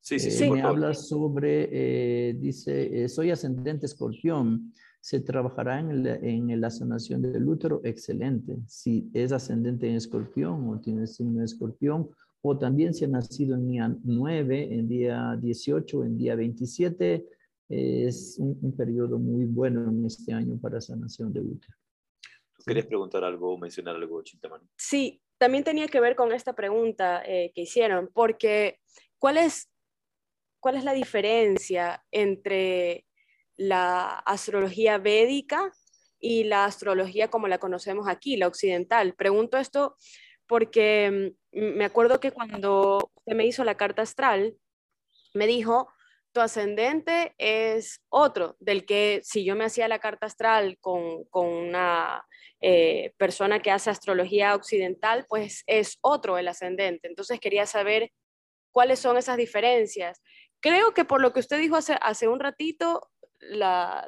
Sí, sí, sí. Eh, me habla sobre, eh, dice, soy ascendente escorpión se trabajará en, la sanación del útero, excelente. Si es ascendente en escorpión o tiene signo de escorpión, o también si ha nacido en día 9, en día 18, en día 27, es un, periodo muy bueno en este año para sanación de útero. ¿Tú querías preguntar algo o mencionar algo, Chintamani? Sí, también tenía que ver con esta pregunta eh, que hicieron, porque ¿cuál es, ¿cuál es la diferencia entre la astrología védica y la astrología como la conocemos aquí, la occidental. Pregunto esto porque mm, me acuerdo que cuando usted me hizo la carta astral, me dijo, tu ascendente es otro, del que si yo me hacía la carta astral con, una eh, persona que hace astrología occidental, pues es otro el ascendente. Entonces quería saber cuáles son esas diferencias. Creo que por lo que usted dijo hace, hace un ratito, la,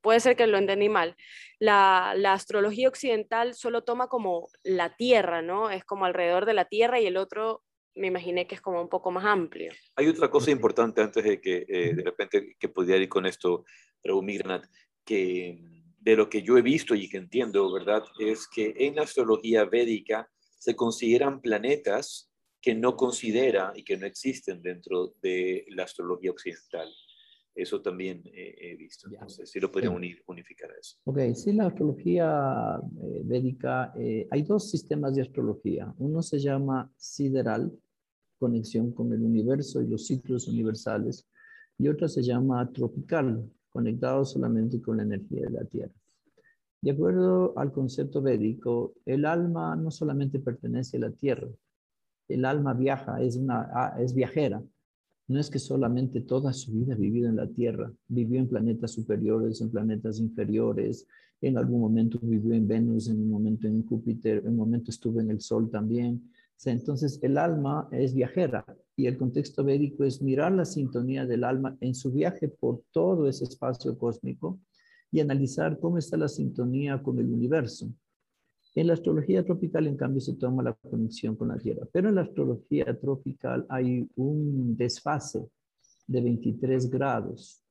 puede ser que lo entendí mal. La, la, astrología occidental solo toma como la Tierra, ¿no? Es como alrededor de la Tierra y el otro me imaginé que es como un poco más amplio. Hay otra cosa importante antes de que eh, de repente que pudiera ir con esto, Raúl Migranat, que de lo que yo he visto y que entiendo, ¿verdad? Es que en la astrología védica se consideran planetas que no considera y que no existen dentro de la astrología occidental. Eso también he visto. Entonces, si lo podrían unir, unificar eso. Ok, sí, la astrología eh, védica, eh, hay dos sistemas de astrología. Uno se llama sideral, conexión con el universo y los ciclos universales, y otro se llama tropical, conectado solamente con la energía de la Tierra. De acuerdo al concepto védico, el alma no solamente pertenece a la Tierra, el alma viaja, es, una, ah, es viajera, no es que solamente toda su vida ha vivido en la Tierra, vivió en planetas superiores, en planetas inferiores, en algún momento vivió en Venus, en un momento en Júpiter, en un momento estuvo en el Sol también. Entonces el alma es viajera y el contexto védico es mirar la sintonía del alma en su viaje por todo ese espacio cósmico y analizar cómo está la sintonía con el universo. En la astrología tropical, en cambio, se toma la conexión con la Tierra, pero en la astrología tropical hay un desfase de 23 grados.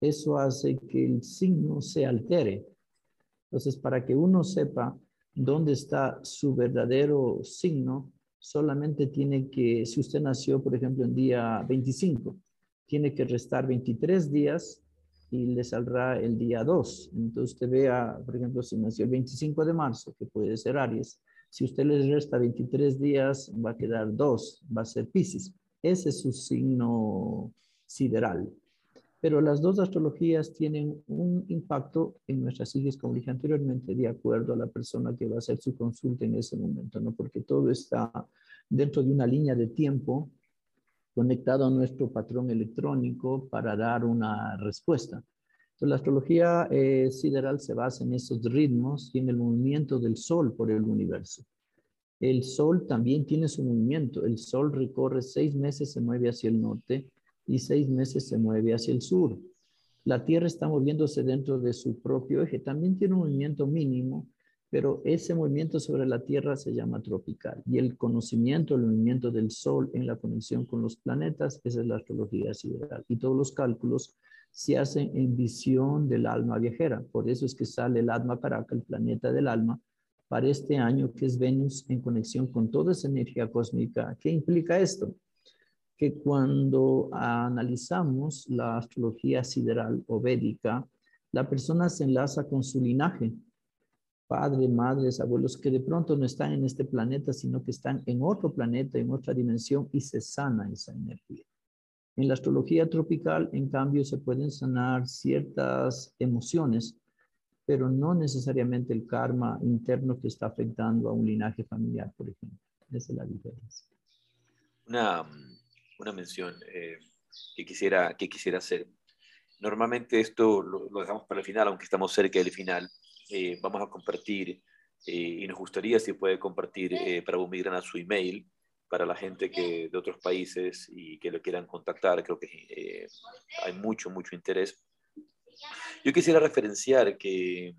Eso hace que el signo se altere. Entonces, para que uno sepa dónde está su verdadero signo, solamente tiene que, si usted nació, por ejemplo, en día 25, tiene que restar 23 días y le saldrá el día 2. Entonces usted vea, por ejemplo, si nació el 25 de marzo, que puede ser Aries, si usted le resta 23 días, va a quedar 2, va a ser Pisces. Ese es su signo sideral. Pero las dos astrologías tienen un impacto en nuestras siglas, como dije anteriormente, de acuerdo a la persona que va a hacer su consulta en ese momento, ¿no? Porque todo está dentro de una línea de tiempo conectado a nuestro patrón electrónico para dar una respuesta. Entonces, la astrología eh, sideral se basa en esos ritmos y en el movimiento del Sol por el universo. El Sol también tiene su movimiento. El Sol recorre seis meses, se mueve hacia el norte y seis meses se mueve hacia el sur. La Tierra está moviéndose dentro de su propio eje. También tiene un movimiento mínimo, pero ese movimiento sobre la Tierra se llama tropical. Y el conocimiento, el movimiento del Sol en la conexión con los planetas, esa es la astrología sideral. Y todos los cálculos se hacen en visión del alma viajera. Por eso es que sale el Atma Karaka, el planeta del alma, para este año, que es Venus en conexión con toda esa energía cósmica. ¿Qué implica esto? Que cuando analizamos la astrología sideral o védica, la persona se enlaza con su linaje, padres, madres, abuelos que de pronto no están en este planeta, sino que están en otro planeta, en otra dimensión y se sana esa energía. En la astrología tropical, en cambio, se pueden sanar ciertas emociones, pero no necesariamente el karma interno que está afectando a un linaje familiar, por ejemplo. Esa es la diferencia. Una, una mención eh, que, quisiera, que quisiera hacer. Normalmente esto lo, lo dejamos para el final, aunque estamos cerca del final eh, vamos a compartir eh, y nos gustaría si puede compartir eh, para a su email para la gente que de otros países y que lo quieran contactar. Creo que eh, hay mucho, mucho interés. Yo quisiera referenciar que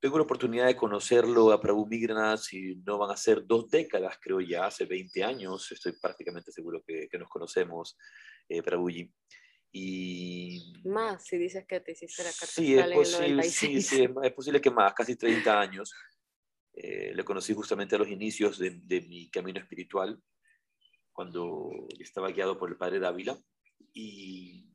tengo la oportunidad de conocerlo a Prabhu Migrana, si no van a ser dos décadas, creo ya, hace 20 años, estoy prácticamente seguro que, que nos conocemos, eh, Prabhuji. Y... Más, si dices que te hiciste la carta sí, es posible, sí, sí, es, posible que más, casi 30 años. Eh, le conocí justamente a los inicios de, de, mi camino espiritual, cuando estaba guiado por el padre Dávila. Y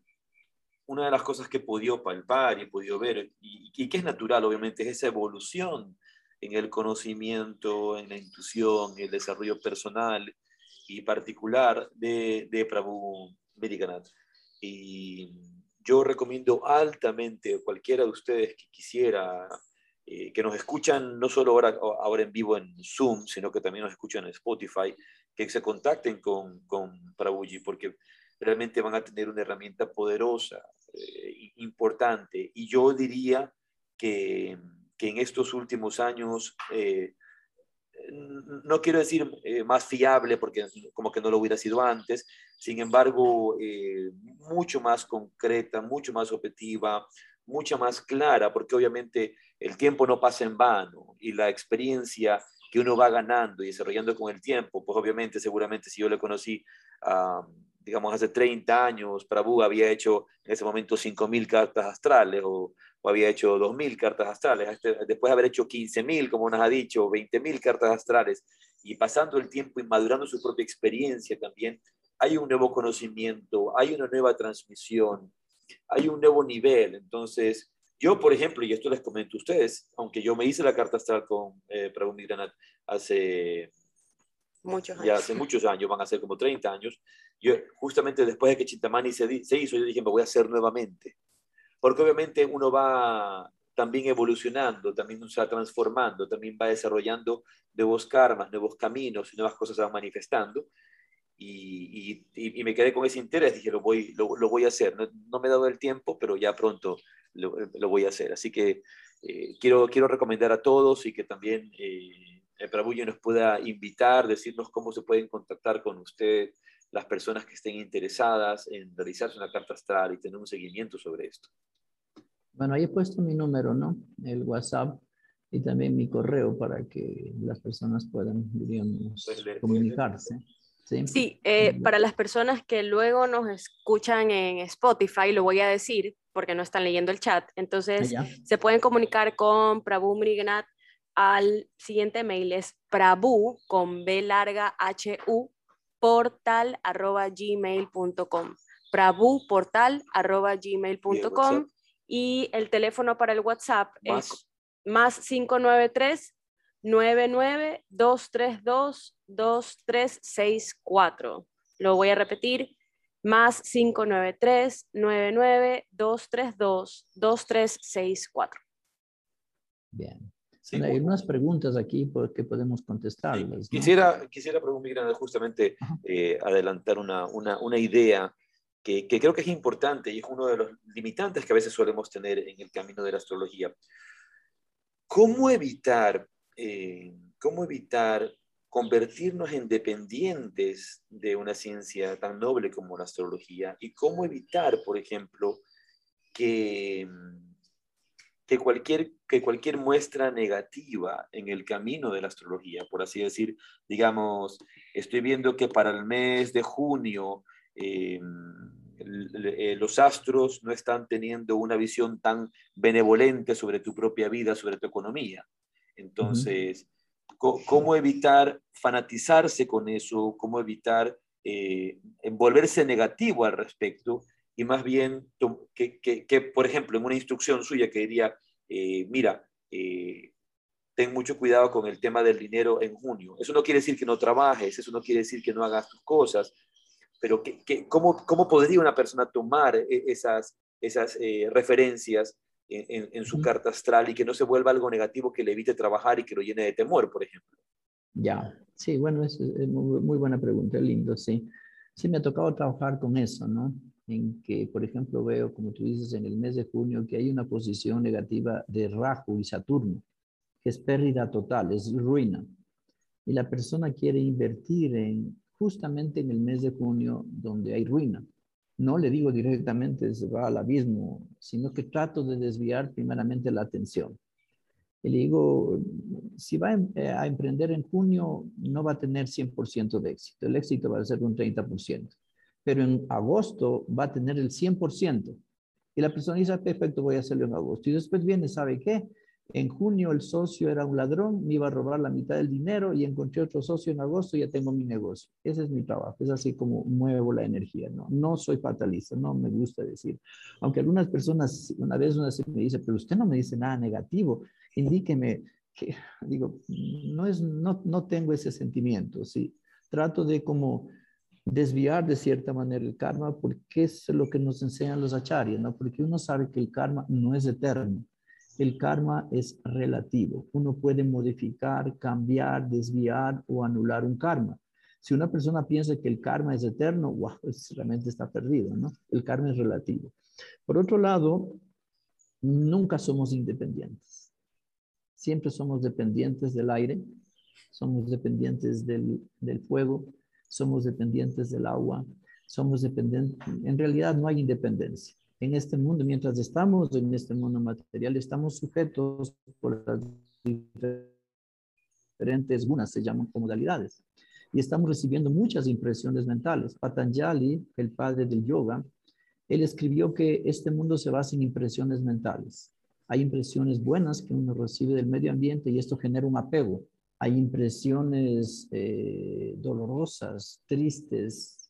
una de las cosas que he podido palpar y he podido ver, y, y, que es natural, obviamente, es esa evolución en el conocimiento, en la intuición, en el desarrollo personal y particular de, de Prabhu Medikanath. Y yo recomiendo altamente a cualquiera de ustedes que quisiera, eh, que nos escuchan no solo ahora, ahora en vivo en Zoom, sino que también nos escuchan en Spotify, que se contacten con, con Prabhuji, porque realmente van a tener una herramienta poderosa, eh, importante. Y yo diría que, que en estos últimos años eh, no quiero decir eh, más fiable porque como que no lo hubiera sido antes, sin embargo, mucho más concreta, mucho más objetiva, mucha más clara, porque obviamente el tiempo no pasa en vano y la experiencia que uno va ganando y desarrollando con el tiempo, pues obviamente, seguramente si yo le conocí, digamos, hace 30 años, Prabhu había hecho en ese momento 5.000 cartas astrales o, había hecho 2.000 cartas astrales, este, después de haber hecho 15.000, como nos ha dicho, 20.000 cartas astrales, y pasando el tiempo y madurando su propia experiencia también, hay un nuevo conocimiento, hay una nueva transmisión, hay un nuevo nivel. Entonces, yo, por ejemplo, y esto les comento a ustedes, aunque yo me hice la carta astral con eh, Prabhu Migranat hace muchos años. Ya hace muchos años, van a ser como 30 años, yo justamente después de que Chintamani se, se hizo, yo dije, me voy a hacer nuevamente. Porque obviamente uno va también evolucionando, también se va transformando, también va desarrollando nuevos karmas, nuevos caminos, nuevas cosas se van manifestando. Y, me quedé con ese interés, dije, lo voy, lo, voy a hacer. No, me he dado el tiempo, pero ya pronto lo, voy a hacer. Así que eh, quiero, quiero recomendar a todos y que también eh, el Prabhuyo nos pueda invitar, decirnos cómo se pueden contactar con usted las personas que estén interesadas en realizarse una carta astral y tener un seguimiento sobre esto. Bueno, ahí he puesto mi número, ¿no? El WhatsApp y también mi correo para que las personas puedan, digamos, comunicarse. Sí, sí eh, para las personas que luego nos escuchan en Spotify, lo voy a decir porque no están leyendo el chat, entonces ah, se pueden comunicar con Prabhu Mrignat al siguiente mail, es prabu con B larga H U portal arroba gmail.com. Prabhu portal arroba gmail.com y el teléfono para el WhatsApp es más. 593 99 232 2364. Lo voy a repetir, más 593 99 232 2364. Bien. hay unas preguntas aquí que podemos contestarlas. Quisiera, quisiera preguntar justamente eh, adelantar una, una, una idea que, creo que es importante y es uno de los limitantes que a veces solemos tener en el camino de la astrología. ¿Cómo evitar, eh, cómo evitar convertirnos en dependientes de una ciencia tan noble como la astrología? ¿Y cómo evitar, por ejemplo, que, que, cualquier, que cualquier muestra negativa en el camino de la astrología, por así decir, digamos, estoy viendo que para el mes de junio eh, eh, los astros no están teniendo una visión tan benevolente sobre tu propia vida, sobre tu economía. Entonces, ¿cómo evitar fanatizarse con eso? ¿Cómo evitar eh, envolverse negativo al respecto? Y más bien, que, por ejemplo, en una instrucción suya que diría, mira, ten mucho cuidado con el tema del dinero en junio. Eso no quiere decir que no trabajes, eso no quiere decir que no hagas tus cosas, pero cómo, cómo, podría una persona tomar e, esas, esas eh, referencias en, en, su carta astral y que no se vuelva algo negativo que le evite trabajar y que lo llene de temor, por ejemplo? Ya, sí, bueno, es, muy, buena pregunta, lindo, sí. Sí, me ha tocado trabajar con eso, ¿no? En que, por ejemplo, veo, como tú dices, en el mes de junio, que hay una posición negativa de Rahu y Saturno, que es pérdida total, es ruina. Y la persona quiere invertir en justamente en el mes de junio donde hay ruina. No le digo directamente se va al abismo, sino que trato de desviar primeramente la atención. Y le digo, si va eh, a emprender en junio, no va a tener 100% de éxito. El éxito va a ser un 30%. Pero en agosto va a tener el 100%. Y la persona dice, perfecto, voy a hacerlo en agosto. Y después viene, ¿sabe qué? En junio el socio era un ladrón, me iba a robar la mitad del dinero y encontré otro socio en agosto y ya tengo mi negocio. Ese es mi trabajo, es así como muevo la energía, ¿no? No soy fatalista, no me gusta decir. Aunque algunas personas, una vez una me dice, pero usted no me dice nada negativo, indíqueme que, digo, no, es, no, no tengo ese sentimiento, ¿sí? Trato de como desviar de cierta manera el karma porque es lo que nos enseñan los acharyas, ¿no? Porque uno sabe que el karma no es eterno el karma es relativo. Uno puede modificar, cambiar, desviar o anular un karma. Si una persona piensa que el karma es eterno, wow, pues realmente está perdido, ¿no? El karma es relativo. Por otro lado, nunca somos independientes. Siempre somos dependientes del aire, somos dependientes del, del fuego, somos dependientes del agua, somos dependientes. En realidad no hay independencia. en este mundo, mientras estamos en este mundo material, estamos sujetos por las diferentes gunas, se llaman modalidades. Y estamos recibiendo muchas impresiones mentales. Patanjali, el padre del yoga, él escribió que este mundo se basa en impresiones mentales. Hay impresiones buenas que uno recibe del medio ambiente y esto genera un apego. Hay impresiones eh, dolorosas, tristes,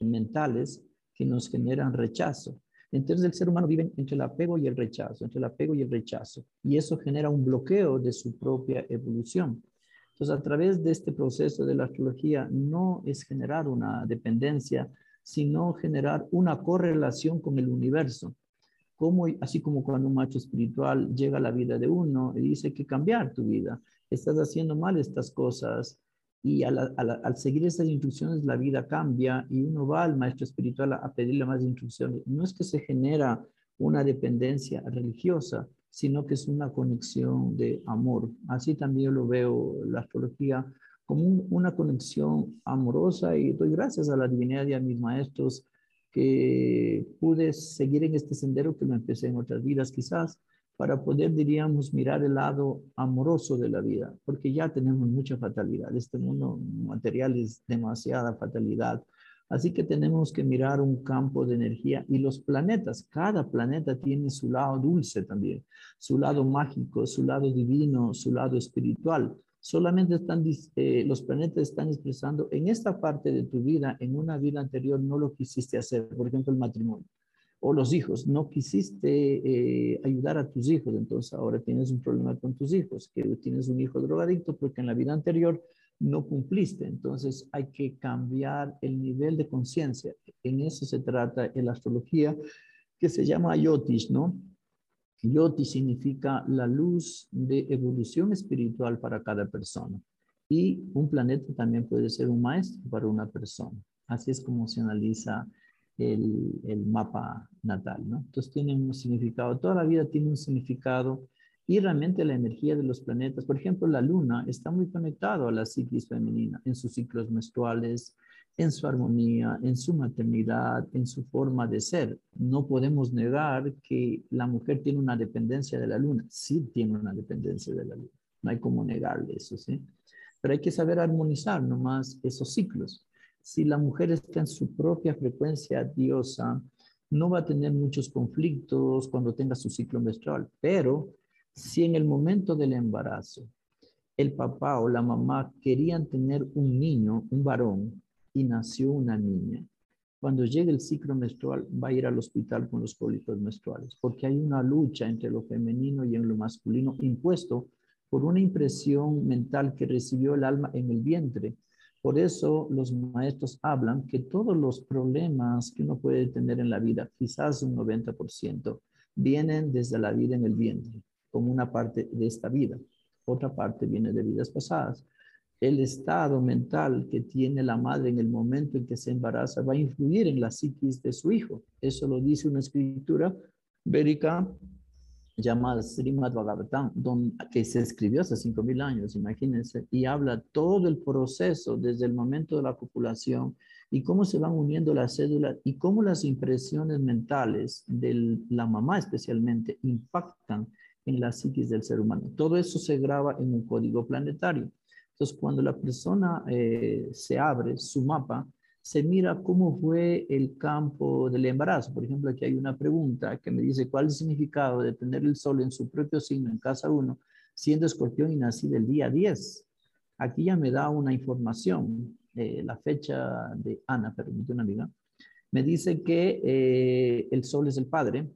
mentales, que nos generan rechazo. Entonces el ser humano vive entre el apego y el rechazo, entre el apego y el rechazo. Y eso genera un bloqueo de su propia evolución. Entonces a través de este proceso de la astrología no es generar una dependencia, sino generar una correlación con el universo. Como, así como cuando un macho espiritual llega a la vida de uno y dice que cambiar tu vida, estás haciendo mal estas cosas, y al, seguir esas instrucciones la vida cambia y uno va al maestro espiritual a, pedirle más instrucciones. No es que se genera una dependencia religiosa, sino que es una conexión de amor. Así también lo veo la astrología como una conexión amorosa y doy gracias a la divinidad y a mis maestros que pude seguir en este sendero que lo empecé en otras vidas quizás para poder, diríamos, mirar el lado amoroso de la vida, porque ya tenemos mucha fatalidad. Este mundo material es demasiada fatalidad. Así que tenemos que mirar un campo de energía y los planetas, cada planeta tiene su lado dulce también, su lado mágico, su lado divino, su lado espiritual. Solamente están, eh, los planetas están expresando en esta parte de tu vida, en una vida anterior no lo quisiste hacer, por ejemplo, el matrimonio o los hijos, no quisiste eh, ayudar a tus hijos, entonces ahora tienes un problema con tus hijos, que tienes un hijo drogadicto porque en la vida anterior no cumpliste, entonces hay que cambiar el nivel de conciencia. En eso se trata en la astrología que se llama Yotish, ¿no? Yotish significa la luz de evolución espiritual para cada persona. Y un planeta también puede ser un maestro para una persona. Así es como se analiza el, mapa natal, ¿no? Entonces tiene un significado, toda la vida tiene un significado y realmente la energía de los planetas, por ejemplo, la luna está muy conectado a la ciclis femenina en sus ciclos menstruales, en su armonía, en su maternidad, en su forma de ser. No podemos negar que la mujer tiene una dependencia de la luna. Sí tiene una dependencia de la luna. No hay como negarle eso, ¿sí? Pero hay que saber armonizar nomás esos ciclos si la mujer está en su propia frecuencia diosa, no va a tener muchos conflictos cuando tenga su ciclo menstrual, pero si en el momento del embarazo el papá o la mamá querían tener un niño, un varón, y nació una niña, cuando llegue el ciclo menstrual va a ir al hospital con los cólicos menstruales, porque hay una lucha entre lo femenino y en lo masculino impuesto por una impresión mental que recibió el alma en el vientre por eso los maestros hablan que todos los problemas que uno puede tener en la vida, quizás un 90%, vienen desde la vida en el vientre, como una parte de esta vida. Otra parte viene de vidas pasadas. El estado mental que tiene la madre en el momento en que se embaraza va a influir en la psiquis de su hijo. Eso lo dice una escritura védica llamada Srimad Bhagavatam, que se escribió hace 5.000 años, imagínense, y habla todo el proceso desde el momento de la copulación y cómo se van uniendo las cédulas y cómo las impresiones mentales de la mamá especialmente impactan en la psiquis del ser humano. Todo eso se graba en un código planetario. Entonces, cuando la persona eh, se abre su mapa, se mira cómo fue el campo del embarazo. Por ejemplo, aquí hay una pregunta que me dice cuál es el significado de tener el sol en su propio signo en casa 1, siendo escorpión y nacido el día 10. Aquí ya me da una información, eh, la fecha de Ana, permite una amiga, me dice que eh, el sol es el padre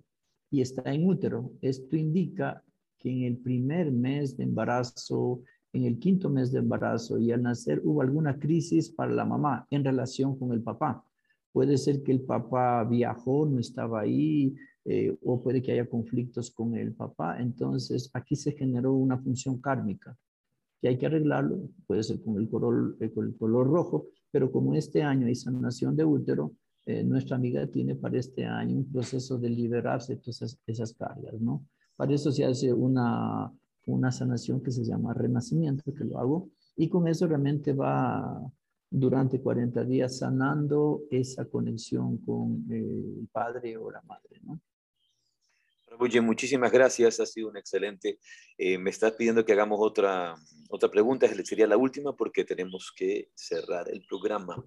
y está en útero. Esto indica que en el primer mes de embarazo en el quinto mes de embarazo y al nacer hubo alguna crisis para la mamá en relación con el papá. Puede ser que el papá viajó, no estaba ahí, eh, o puede que haya conflictos con el papá. Entonces, aquí se generó una función kármica que hay que arreglarlo, puede ser con el color, eh, rojo, pero como este año hay sanación de útero, eh, nuestra amiga tiene para este año un proceso de liberarse de todas esas cargas, ¿no? Para eso se hace una una sanación que se llama renacimiento, que lo hago, y con eso realmente va, durante 40 días sanando esa conexión con el padre o la madre, ¿no? Oye, muchísimas gracias, ha sido un excelente. Eh, me estás pidiendo que hagamos otra, otra pregunta, sería la última porque tenemos que cerrar el programa.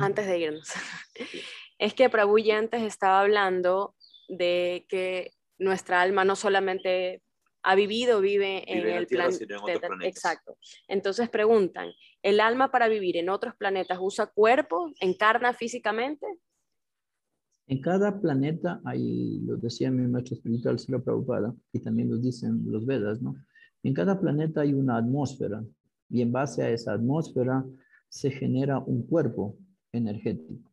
Antes de irnos. Es que Prabhuji antes estaba hablando de que nuestra alma no solamente ha vivido, vive, en, el planeta. Exacto. Entonces preguntan, ¿el alma para vivir en otros planetas usa cuerpo, encarna físicamente? En cada planeta hay, lo decía mi maestro espiritual Sila Prabhupada, y también lo dicen los Vedas, ¿no? En cada planeta hay una atmósfera, y en base a esa atmósfera se genera un cuerpo energético.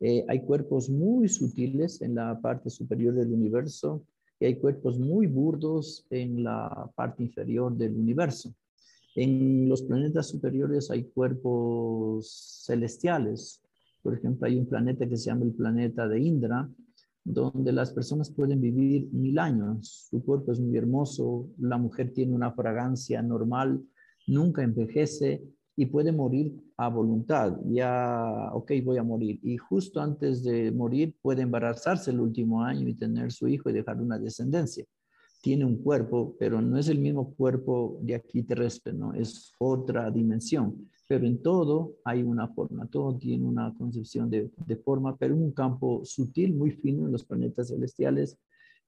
Eh, hay cuerpos muy sutiles en la parte superior del universo hay cuerpos muy burdos en la parte inferior del universo. En los planetas superiores hay cuerpos celestiales, por ejemplo, hay un planeta que se llama el planeta de Indra, donde las personas pueden vivir mil años. Su cuerpo es muy hermoso, la mujer tiene una fragancia normal, nunca envejece y puede morir a voluntad. Ya, ok, voy a morir. Y justo antes de morir puede embarazarse el último año y tener su hijo y dejar una descendencia. Tiene un cuerpo, pero no es el mismo cuerpo de aquí terrestre, ¿no? Es otra dimensión pero en todo hay una forma, todo tiene una concepción de, forma, pero un campo sutil, muy fino en los planetas celestiales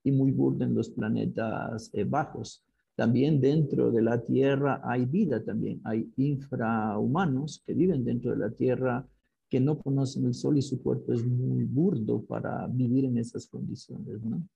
y muy burdo en los planetas eh, bajos. También dentro de la Tierra hay vida también, hay infrahumanos que viven dentro de la Tierra que no conocen el sol y su cuerpo es muy burdo para vivir en esas condiciones, ¿no?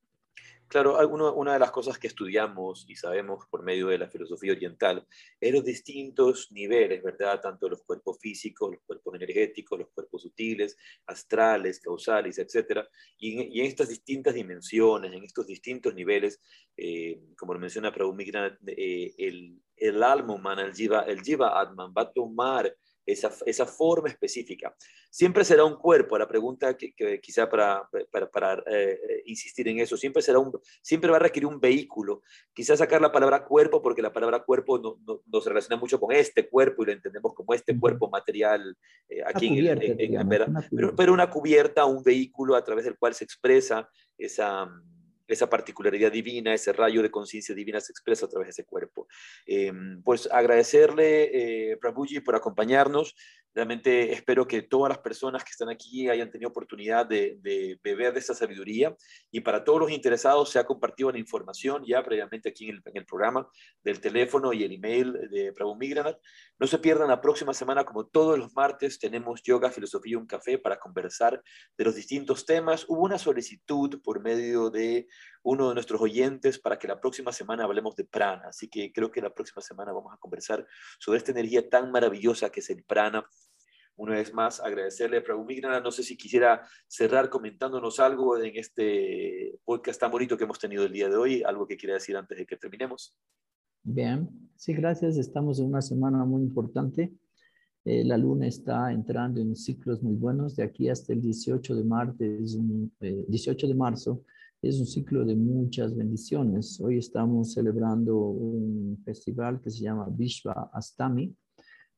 Claro, una de las cosas que estudiamos y sabemos por medio de la filosofía oriental es los distintos niveles, ¿verdad? Tanto los cuerpos físicos, los cuerpos energéticos, los cuerpos sutiles, astrales, causales, etc. Y en, estas distintas dimensiones, en estos distintos niveles, eh, como lo menciona Prabhu eh, el, el alma humana, el jiva, el jiva atman, va a tomar esa, esa, forma específica. Siempre será un cuerpo, la pregunta que, quizá para, para, para eh, insistir en eso, siempre, será un, siempre va a requerir un vehículo. Quizá sacar la palabra cuerpo, porque la palabra cuerpo no, no, se relaciona mucho con este cuerpo y lo entendemos como este cuerpo material eh, aquí en, en, pero, pero una cubierta, un vehículo a través del cual se expresa esa esa particularidad divina, ese rayo de conciencia divina se expresa a través de ese cuerpo. Em, pues agradecerle, eh, Prabhuji, por acompañarnos. Realmente espero que todas las personas que están aquí hayan tenido oportunidad de, beber de esta sabiduría y para todos los interesados se ha compartido la información ya previamente aquí en el, programa del teléfono y el email de Prabhu Migranat. No se pierdan la próxima semana, como todos los martes, tenemos yoga, filosofía y un café para conversar de los distintos temas. Hubo una solicitud por medio de uno de nuestros oyentes para que la próxima semana hablemos de prana, así que creo que la próxima semana vamos a conversar sobre esta energía tan maravillosa que es el prana una vez más agradecerle a Prabhu Migrana. No sé si quisiera cerrar comentándonos algo en este podcast tan bonito que hemos tenido el día de hoy, algo que quiera decir antes de que terminemos. Bien, sí, gracias. Estamos en una semana muy importante. Eh, la luna está entrando en ciclos muy buenos. De aquí hasta el 18 de, martes, 18 eh, de marzo es un ciclo de muchas bendiciones. Hoy estamos celebrando un festival que se llama Vishva Astami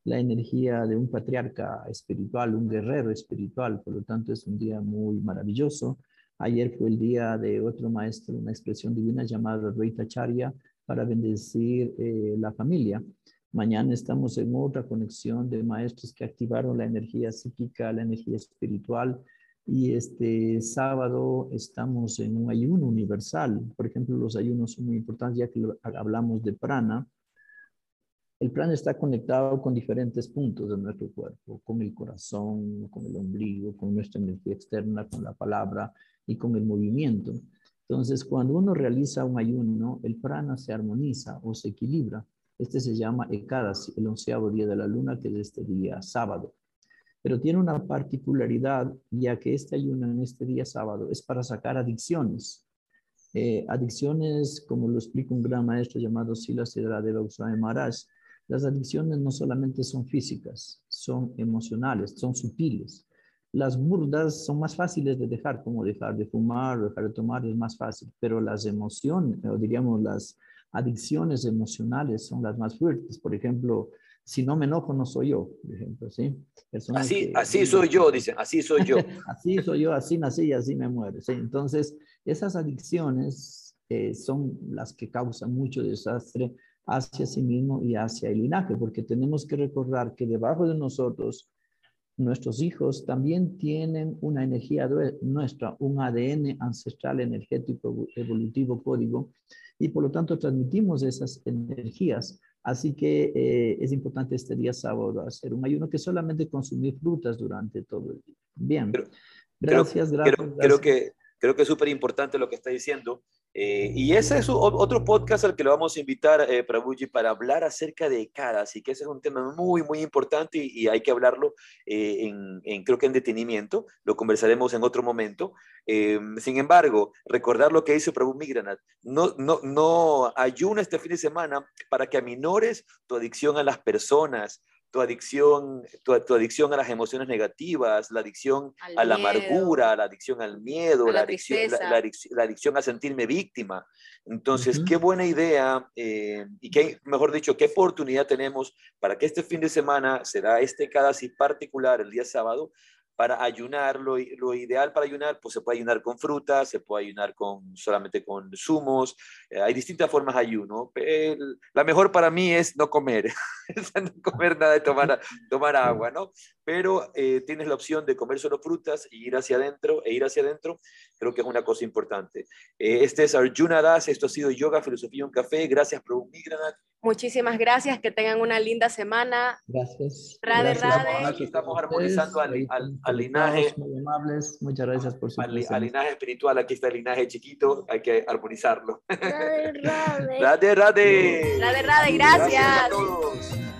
la energía de un patriarca espiritual, un guerrero espiritual, por lo tanto es un día muy maravilloso. Ayer fue el día de otro maestro, una expresión divina llamada Dvaita Charya para bendecir eh, la familia. Mañana estamos en otra conexión de maestros que activaron la energía psíquica, la energía espiritual. Y este sábado estamos en un ayuno universal. Por ejemplo, los ayunos son muy importantes ya que hablamos de prana el plan está conectado con diferentes puntos de nuestro cuerpo, con el corazón, con el ombligo, con nuestra energía externa, con la palabra y con el movimiento. Entonces, cuando uno realiza un ayuno, el prana se armoniza o se equilibra. Este se llama Ekadasi, el onceavo día de la luna, que es este día sábado. Pero tiene una particularidad, ya que este ayuno en este día sábado es para sacar adicciones. Eh, adicciones, como lo explica un gran maestro llamado Sila Siddharadeva Usame Maharaj, las adicciones no solamente son físicas, son emocionales, son sutiles. Las burdas son más fáciles de dejar, como dejar de fumar o dejar de tomar es más fácil, pero las emociones, o diríamos las adicciones emocionales son las más fuertes. Por ejemplo, si no me enojo, no soy yo, por ejemplo, ¿sí? así, así soy yo, dicen, así soy yo. así soy yo, así nací y así me muero, ¿sí? Entonces, esas adicciones eh, son las que causan mucho desastre hacia sí mismo y hacia el linaje, porque tenemos que recordar que debajo de nosotros, nuestros hijos también tienen una energía nuestra, un ADN ancestral energético evolutivo código, y por lo tanto transmitimos esas energías. Así que eh, es importante este día sábado hacer un ayuno que solamente consumir frutas durante todo el día. Bien. gracias, gracias. Creo, que, creo que es súper importante lo que está diciendo. Eh, y ese es otro podcast al que lo vamos a invitar, eh, Prabhuji, para hablar acerca de cada, así que ese es un tema muy, muy importante y, hay que hablarlo eh, en, creo que en detenimiento, lo conversaremos en otro momento. Eh, sin embargo, recordar lo que dice Prabhu Migranat, no, no, no ayuna este fin de semana para que aminores tu adicción a las personas, tu adicción, tu, adicción a las emociones negativas, la adicción a la amargura, la adicción al miedo, la, adicción, la, adicción, a sentirme víctima. Entonces, qué buena idea eh, y qué, mejor dicho, qué oportunidad tenemos para que este fin de semana será este cada así particular, el día sábado, para ayunar, lo, lo, ideal para ayunar, pues se puede ayunar con frutas, se puede ayunar con, solamente con zumos, eh, hay distintas formas de ayuno. la mejor para mí es no comer, no comer nada tomar, tomar agua, ¿no? Pero eh, tienes la opción de comer solo frutas y ir hacia adentro, e ir hacia adentro, creo que es una cosa importante. Eh, este es Arjuna Das, esto ha sido Yoga, Filosofía y un Café, gracias por Migranat. Muchísimas gracias, que tengan una linda semana. Gracias. Rade, rade. Aquí estamos armonizando al, al, linaje. Muy amables, muchas gracias por su al, al, linaje espiritual, aquí está el linaje chiquito, hay que armonizarlo. Rade, rade. Rade, rade. Rade, rade, gracias. Gracias a todos.